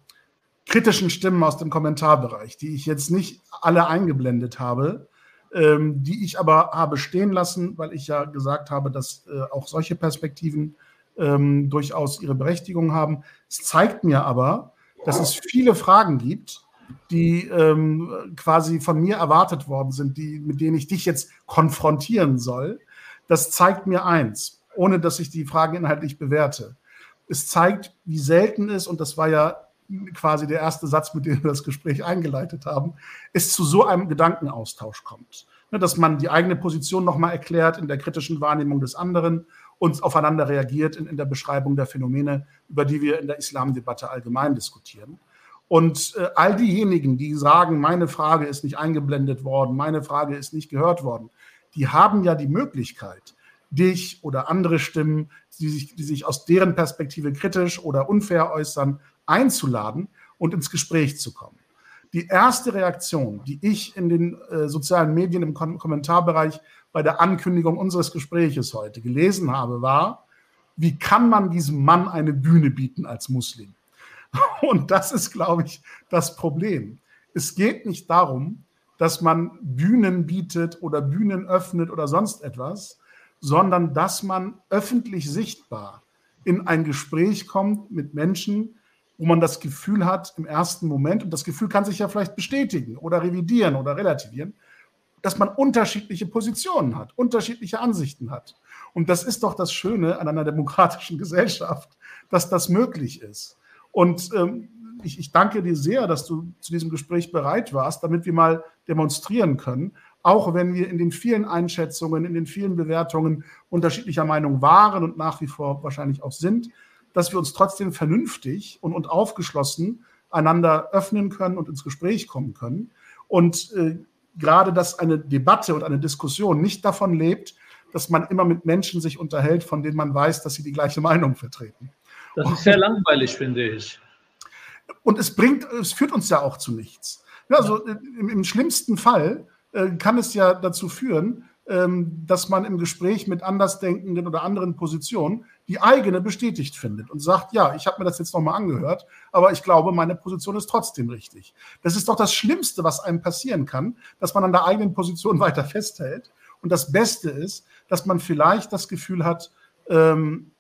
kritischen Stimmen aus dem Kommentarbereich, die ich jetzt nicht alle eingeblendet habe, ähm, die ich aber habe stehen lassen, weil ich ja gesagt habe, dass äh, auch solche Perspektiven ähm, durchaus ihre Berechtigung haben. Es zeigt mir aber, dass es viele Fragen gibt, die ähm, quasi von mir erwartet worden sind, die, mit denen ich dich jetzt konfrontieren soll. Das zeigt mir eins, ohne dass ich die Fragen inhaltlich bewerte. Es zeigt, wie selten es, und das war ja quasi der erste Satz, mit dem wir das Gespräch eingeleitet haben, es zu so einem Gedankenaustausch kommt. Ne, dass man die eigene Position nochmal erklärt in der kritischen Wahrnehmung des anderen und aufeinander reagiert in, in der Beschreibung der Phänomene, über die wir in der Islamdebatte allgemein diskutieren. Und äh, all diejenigen, die sagen, meine Frage ist nicht eingeblendet worden, meine Frage ist nicht gehört worden, die haben ja die Möglichkeit, dich oder andere Stimmen, die sich, die sich aus deren Perspektive kritisch oder unfair äußern, einzuladen und ins Gespräch zu kommen. Die erste Reaktion, die ich in den äh, sozialen Medien im Kom Kommentarbereich bei der Ankündigung unseres Gespräches heute gelesen habe, war, wie kann man diesem Mann eine Bühne bieten als Muslim? [laughs] Und das ist, glaube ich, das Problem. Es geht nicht darum, dass man Bühnen bietet oder Bühnen öffnet oder sonst etwas, sondern dass man öffentlich sichtbar in ein Gespräch kommt mit Menschen, wo man das Gefühl hat im ersten Moment, und das Gefühl kann sich ja vielleicht bestätigen oder revidieren oder relativieren, dass man unterschiedliche Positionen hat, unterschiedliche Ansichten hat. Und das ist doch das Schöne an einer demokratischen [laughs] Gesellschaft, dass das möglich ist. Und ähm, ich, ich danke dir sehr, dass du zu diesem Gespräch bereit warst, damit wir mal demonstrieren können, auch wenn wir in den vielen Einschätzungen, in den vielen Bewertungen unterschiedlicher Meinung waren und nach wie vor wahrscheinlich auch sind, dass wir uns trotzdem vernünftig und, und aufgeschlossen einander öffnen können und ins Gespräch kommen können. Und äh, gerade, dass eine Debatte und eine Diskussion nicht davon lebt, dass man immer mit Menschen sich unterhält, von denen man weiß, dass sie die gleiche Meinung vertreten. Das ist sehr langweilig, finde ich. Und es bringt, es führt uns ja auch zu nichts. Also im, im schlimmsten Fall äh, kann es ja dazu führen, dass man im Gespräch mit Andersdenkenden oder anderen Positionen die eigene bestätigt findet und sagt, ja, ich habe mir das jetzt nochmal angehört, aber ich glaube, meine Position ist trotzdem richtig. Das ist doch das Schlimmste, was einem passieren kann, dass man an der eigenen Position [laughs] weiter festhält. Und das Beste ist, dass man vielleicht das Gefühl hat, ähm,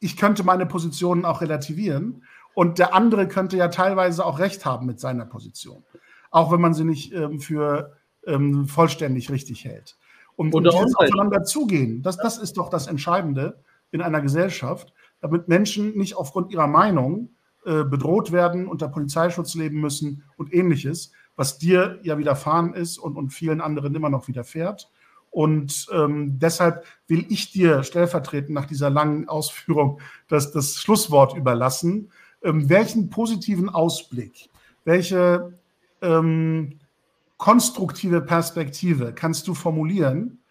ich könnte meine Positionen auch relativieren und der andere könnte ja teilweise auch recht haben mit seiner Position, auch wenn man sie nicht ähm, für ähm, vollständig richtig hält. Und, und jetzt aufeinander zugehen, das, das ist doch das Entscheidende in einer Gesellschaft, damit Menschen nicht aufgrund ihrer Meinung äh, bedroht werden, unter Polizeischutz leben müssen und ähnliches, was dir ja widerfahren ist und, und vielen anderen immer noch widerfährt. Und ähm, deshalb will ich dir stellvertretend nach dieser langen Ausführung das, das Schlusswort überlassen. Ähm, welchen positiven Ausblick, welche ähm, konstruktive Perspektive kannst du formulieren,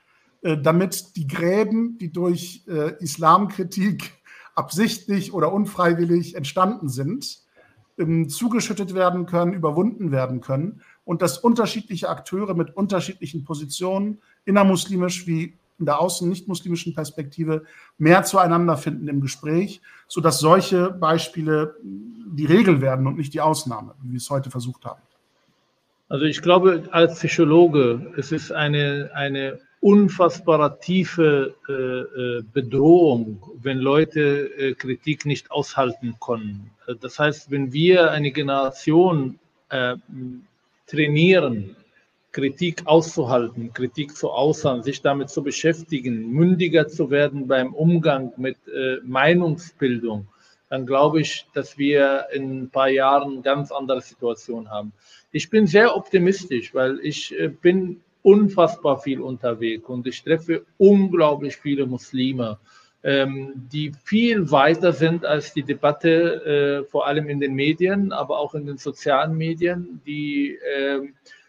äh, damit die Gräben, die durch äh, Islamkritik [laughs] absichtlich oder unfreiwillig entstanden sind, ähm, zugeschüttet werden können, überwunden werden können und dass unterschiedliche Akteure mit unterschiedlichen Positionen innermuslimisch wie in der außen nicht-muslimischen Perspektive mehr zueinander finden im Gespräch, sodass solche Beispiele die Regel werden und nicht die Ausnahme, wie wir es heute versucht haben. Also ich glaube, als Psychologe, es ist eine, eine unfassbare tiefe äh, äh, Bedrohung, wenn Leute äh, Kritik nicht aushalten können. Das heißt, wenn wir eine Generation äh, trainieren, Kritik auszuhalten, Kritik zu äußern, sich damit zu beschäftigen, mündiger zu werden beim Umgang mit äh, Meinungsbildung, dann glaube ich, dass wir in ein paar Jahren ganz andere Situation haben. Ich bin sehr optimistisch, weil ich äh, bin unfassbar viel unterwegs und ich treffe unglaublich viele Muslime, ähm, die viel weiter sind als die Debatte, äh, vor allem in den Medien, aber auch in den sozialen Medien, die äh,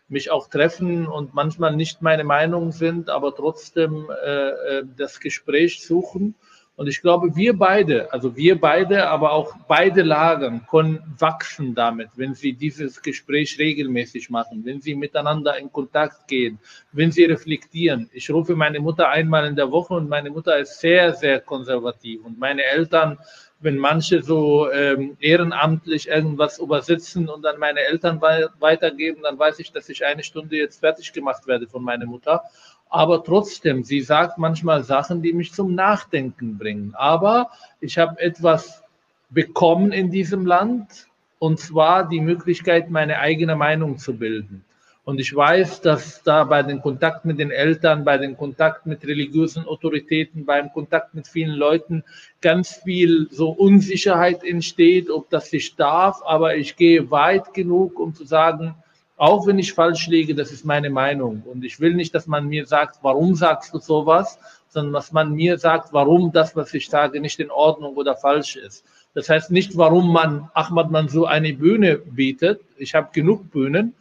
mich auch treffen und manchmal nicht meine Meinung sind, aber trotzdem äh, das Gespräch suchen. Und ich glaube, wir beide, also wir beide, aber auch beide Lagern können wachsen damit, wenn sie dieses Gespräch regelmäßig machen, wenn sie miteinander in Kontakt gehen, wenn sie reflektieren. Ich rufe meine Mutter einmal in der Woche und meine Mutter ist sehr, sehr konservativ und meine Eltern wenn manche so ähm, ehrenamtlich irgendwas übersetzen und dann meine Eltern weitergeben, dann weiß ich, dass ich eine Stunde jetzt fertig gemacht werde von meiner Mutter. Aber trotzdem, sie sagt manchmal Sachen, die mich zum Nachdenken bringen. Aber ich habe etwas bekommen in diesem Land, und zwar die Möglichkeit, meine eigene Meinung zu bilden. Und ich weiß, dass da bei den Kontakt mit den Eltern, bei den Kontakt mit religiösen Autoritäten, beim Kontakt mit vielen Leuten ganz viel so Unsicherheit entsteht, ob das sich darf. Aber ich gehe weit genug, um zu sagen, auch wenn ich falsch liege, das ist meine Meinung. Und ich will nicht, dass man mir sagt, warum sagst du sowas, sondern dass man mir sagt, warum das, was ich sage, nicht in Ordnung oder falsch ist. Das heißt nicht, warum man Ahmad Mansour eine Bühne bietet. Ich habe genug Bühnen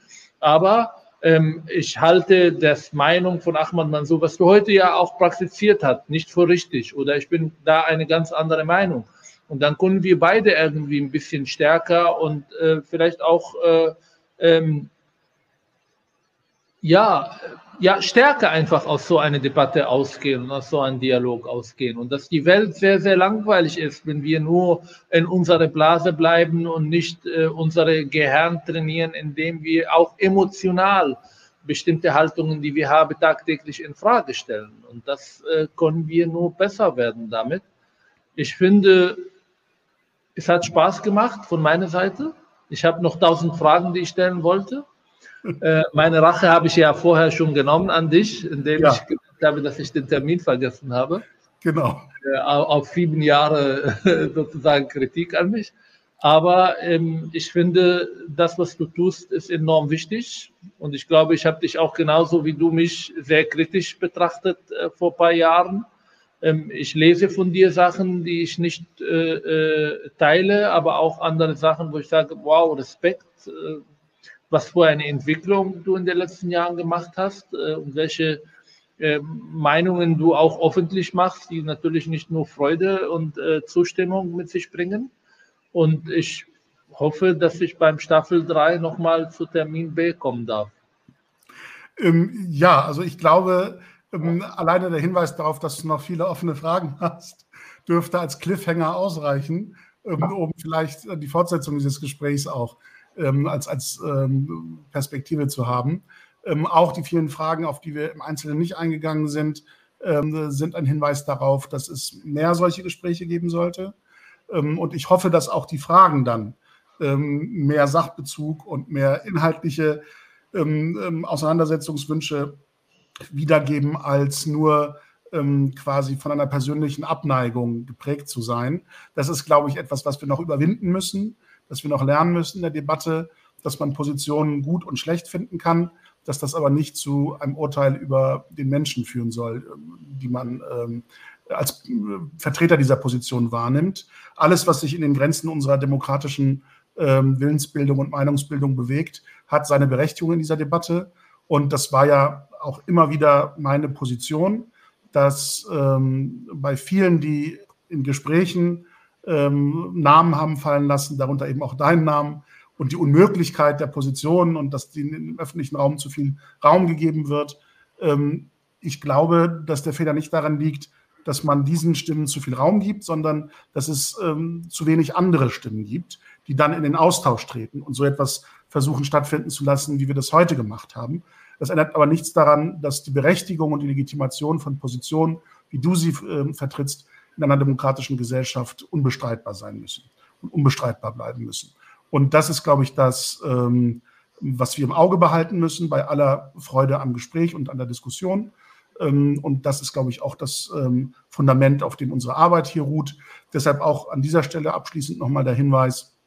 aber ähm, ich halte das Meinung von Ahmad Mansour, was du heute ja auch praktiziert hast, nicht für richtig oder ich bin da eine ganz andere Meinung. Und dann können wir beide irgendwie ein bisschen stärker und äh, vielleicht auch äh, ähm, ja, ja, stärker einfach aus so einer Debatte ausgehen und aus so einem Dialog ausgehen. Und dass die Welt sehr, sehr langweilig ist, wenn wir nur in unserer Blase bleiben und nicht äh, unsere Gehirn trainieren, indem wir auch emotional bestimmte Haltungen, die wir haben, tagtäglich in Frage stellen. Und das äh, können wir nur besser werden damit. Ich finde, es hat Spaß gemacht von meiner Seite. Ich habe noch tausend Fragen, die ich stellen wollte. Äh, meine Rache habe ich ja vorher schon genommen an dich, indem ja. ich gesagt habe, dass ich den Termin vergessen habe. Genau. Äh, auf sieben Jahre [laughs] sozusagen Kritik an mich. Aber ähm, ich finde, das, was du tust, ist enorm wichtig. Und ich glaube, ich habe dich auch genauso wie du mich sehr kritisch betrachtet äh, vor ein paar Jahren. Ähm, ich lese von dir Sachen, die ich nicht äh, äh, teile, aber auch andere Sachen, wo ich sage, wow, Respekt, äh, was für eine Entwicklung du in den letzten Jahren gemacht hast äh, und welche äh, Meinungen du auch öffentlich machst, die natürlich nicht nur Freude und äh, Zustimmung mit sich bringen. Und ich hoffe, dass ich beim Staffel 3 nochmal zu Termin B kommen darf. Ähm, ja, also ich glaube, ähm, alleine der Hinweis darauf, dass du noch viele offene Fragen [laughs] hast, dürfte als Cliffhanger ausreichen, ähm, um vielleicht die Fortsetzung dieses Gesprächs auch ähm, als, als ähm, Perspektive zu haben. Ähm, auch die vielen Fragen, auf die wir im Einzelnen nicht eingegangen sind, sind ein Hinweis darauf, dass es mehr solche Gespräche geben sollte. und ich hoffe, dass auch die Fragen dann mehr Sachbezug und mehr inhaltliche Auseinandersetzungswünsche wiedergeben, als nur ähm, quasi von einer persönlichen Abneigung geprägt zu sein. Das ist, glaube ich, etwas, was wir noch überwinden müssen, dass wir noch lernen müssen in der Debatte, dass man Positionen gut und schlecht finden kann, dass das aber nicht zu einem Urteil über den Menschen führen soll, die man ähm, als äh, Vertreter dieser Position wahrnimmt. Alles, was sich in den Grenzen unserer demokratischen ähm, Willensbildung und Meinungsbildung bewegt, hat seine Berechtigung in dieser Debatte. Und das war ja auch immer wieder meine Position, dass ähm, bei vielen, die in Gesprächen ähm, Namen haben fallen lassen, darunter eben auch deinen Namen, und die Unmöglichkeit der Positionen und dass im öffentlichen Raum zu viel Raum gegeben wird. Ähm, ich glaube, dass der Fehler nicht daran liegt, dass man diesen Stimmen zu viel Raum gibt, sondern dass es ähm, zu wenig andere Stimmen gibt, die dann in den Austausch treten und so etwas versuchen stattfinden zu lassen, wie wir das heute gemacht haben. Das ändert aber nichts daran, dass die Berechtigung und die Legitimation von Positionen, wie du sie äh, vertrittst, in einer demokratischen Gesellschaft unbestreitbar sein müssen und unbestreitbar bleiben müssen. Und das ist, glaube ich, das, ähm, was wir im Auge behalten müssen bei aller Freude am Gespräch und an der Diskussion. Ähm, und das ist, glaube ich, auch das ähm, Fundament, auf dem unsere Arbeit hier ruht. Deshalb auch an dieser Stelle abschließend nochmal der Hinweis,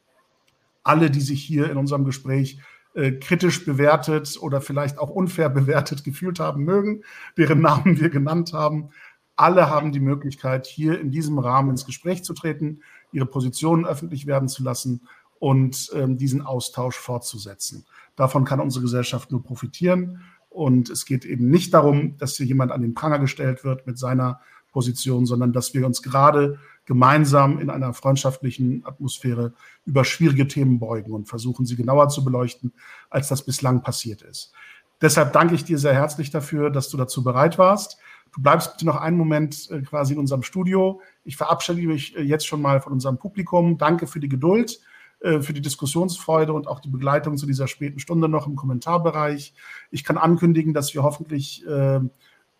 alle, die sich hier in unserem Gespräch äh, kritisch bewertet oder vielleicht auch unfair [laughs] bewertet gefühlt haben mögen, deren Namen wir genannt haben. Alle haben die Möglichkeit, hier in diesem Rahmen ins Gespräch zu treten, ihre Positionen öffentlich werden zu lassen und ähm, diesen Austausch fortzusetzen. Davon kann unsere Gesellschaft nur profitieren. Und es geht eben nicht darum, dass hier jemand an den Pranger gestellt wird mit seiner Position, sondern dass wir uns gerade gemeinsam in einer freundschaftlichen Atmosphäre über schwierige Themen beugen und versuchen, sie genauer zu beleuchten, als das bislang passiert ist. Deshalb danke ich dir sehr herzlich dafür, dass du dazu bereit warst. Du bleibst bitte noch einen Moment äh, quasi in unserem Studio. Ich verabschiede mich äh, jetzt schon mal von unserem Publikum. Danke für die Geduld, äh, für die Diskussionsfreude und auch die Begleitung zu dieser späten Stunde noch im Kommentarbereich. Ich kann ankündigen, dass wir hoffentlich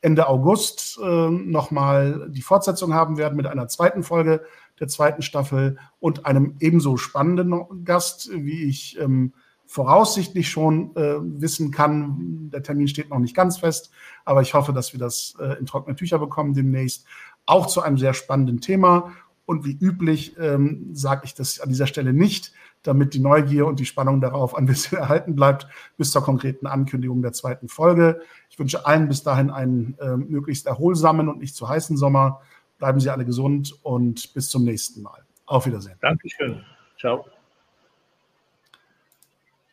Ende August äh, nochmal die Fortsetzung haben werden mit einer zweiten Folge der zweiten Staffel und einem ebenso spannenden Gast, wie ich ähm, voraussichtlich schon äh, wissen kann. Der Termin steht noch nicht ganz fest, aber ich hoffe, dass wir das äh, in trockene Tücher bekommen demnächst. Auch zu einem sehr spannenden Thema. Und wie üblich ähm, sage ich das an dieser Stelle nicht, damit die Neugier und die Spannung darauf ein bisschen [laughs] erhalten bleibt, bis zur konkreten Ankündigung der zweiten Folge. Ich wünsche allen bis dahin einen äh, möglichst erholsamen und nicht zu heißen Sommer. Bleiben Sie alle gesund und bis zum nächsten Mal. Auf Wiedersehen. Dankeschön. Ciao.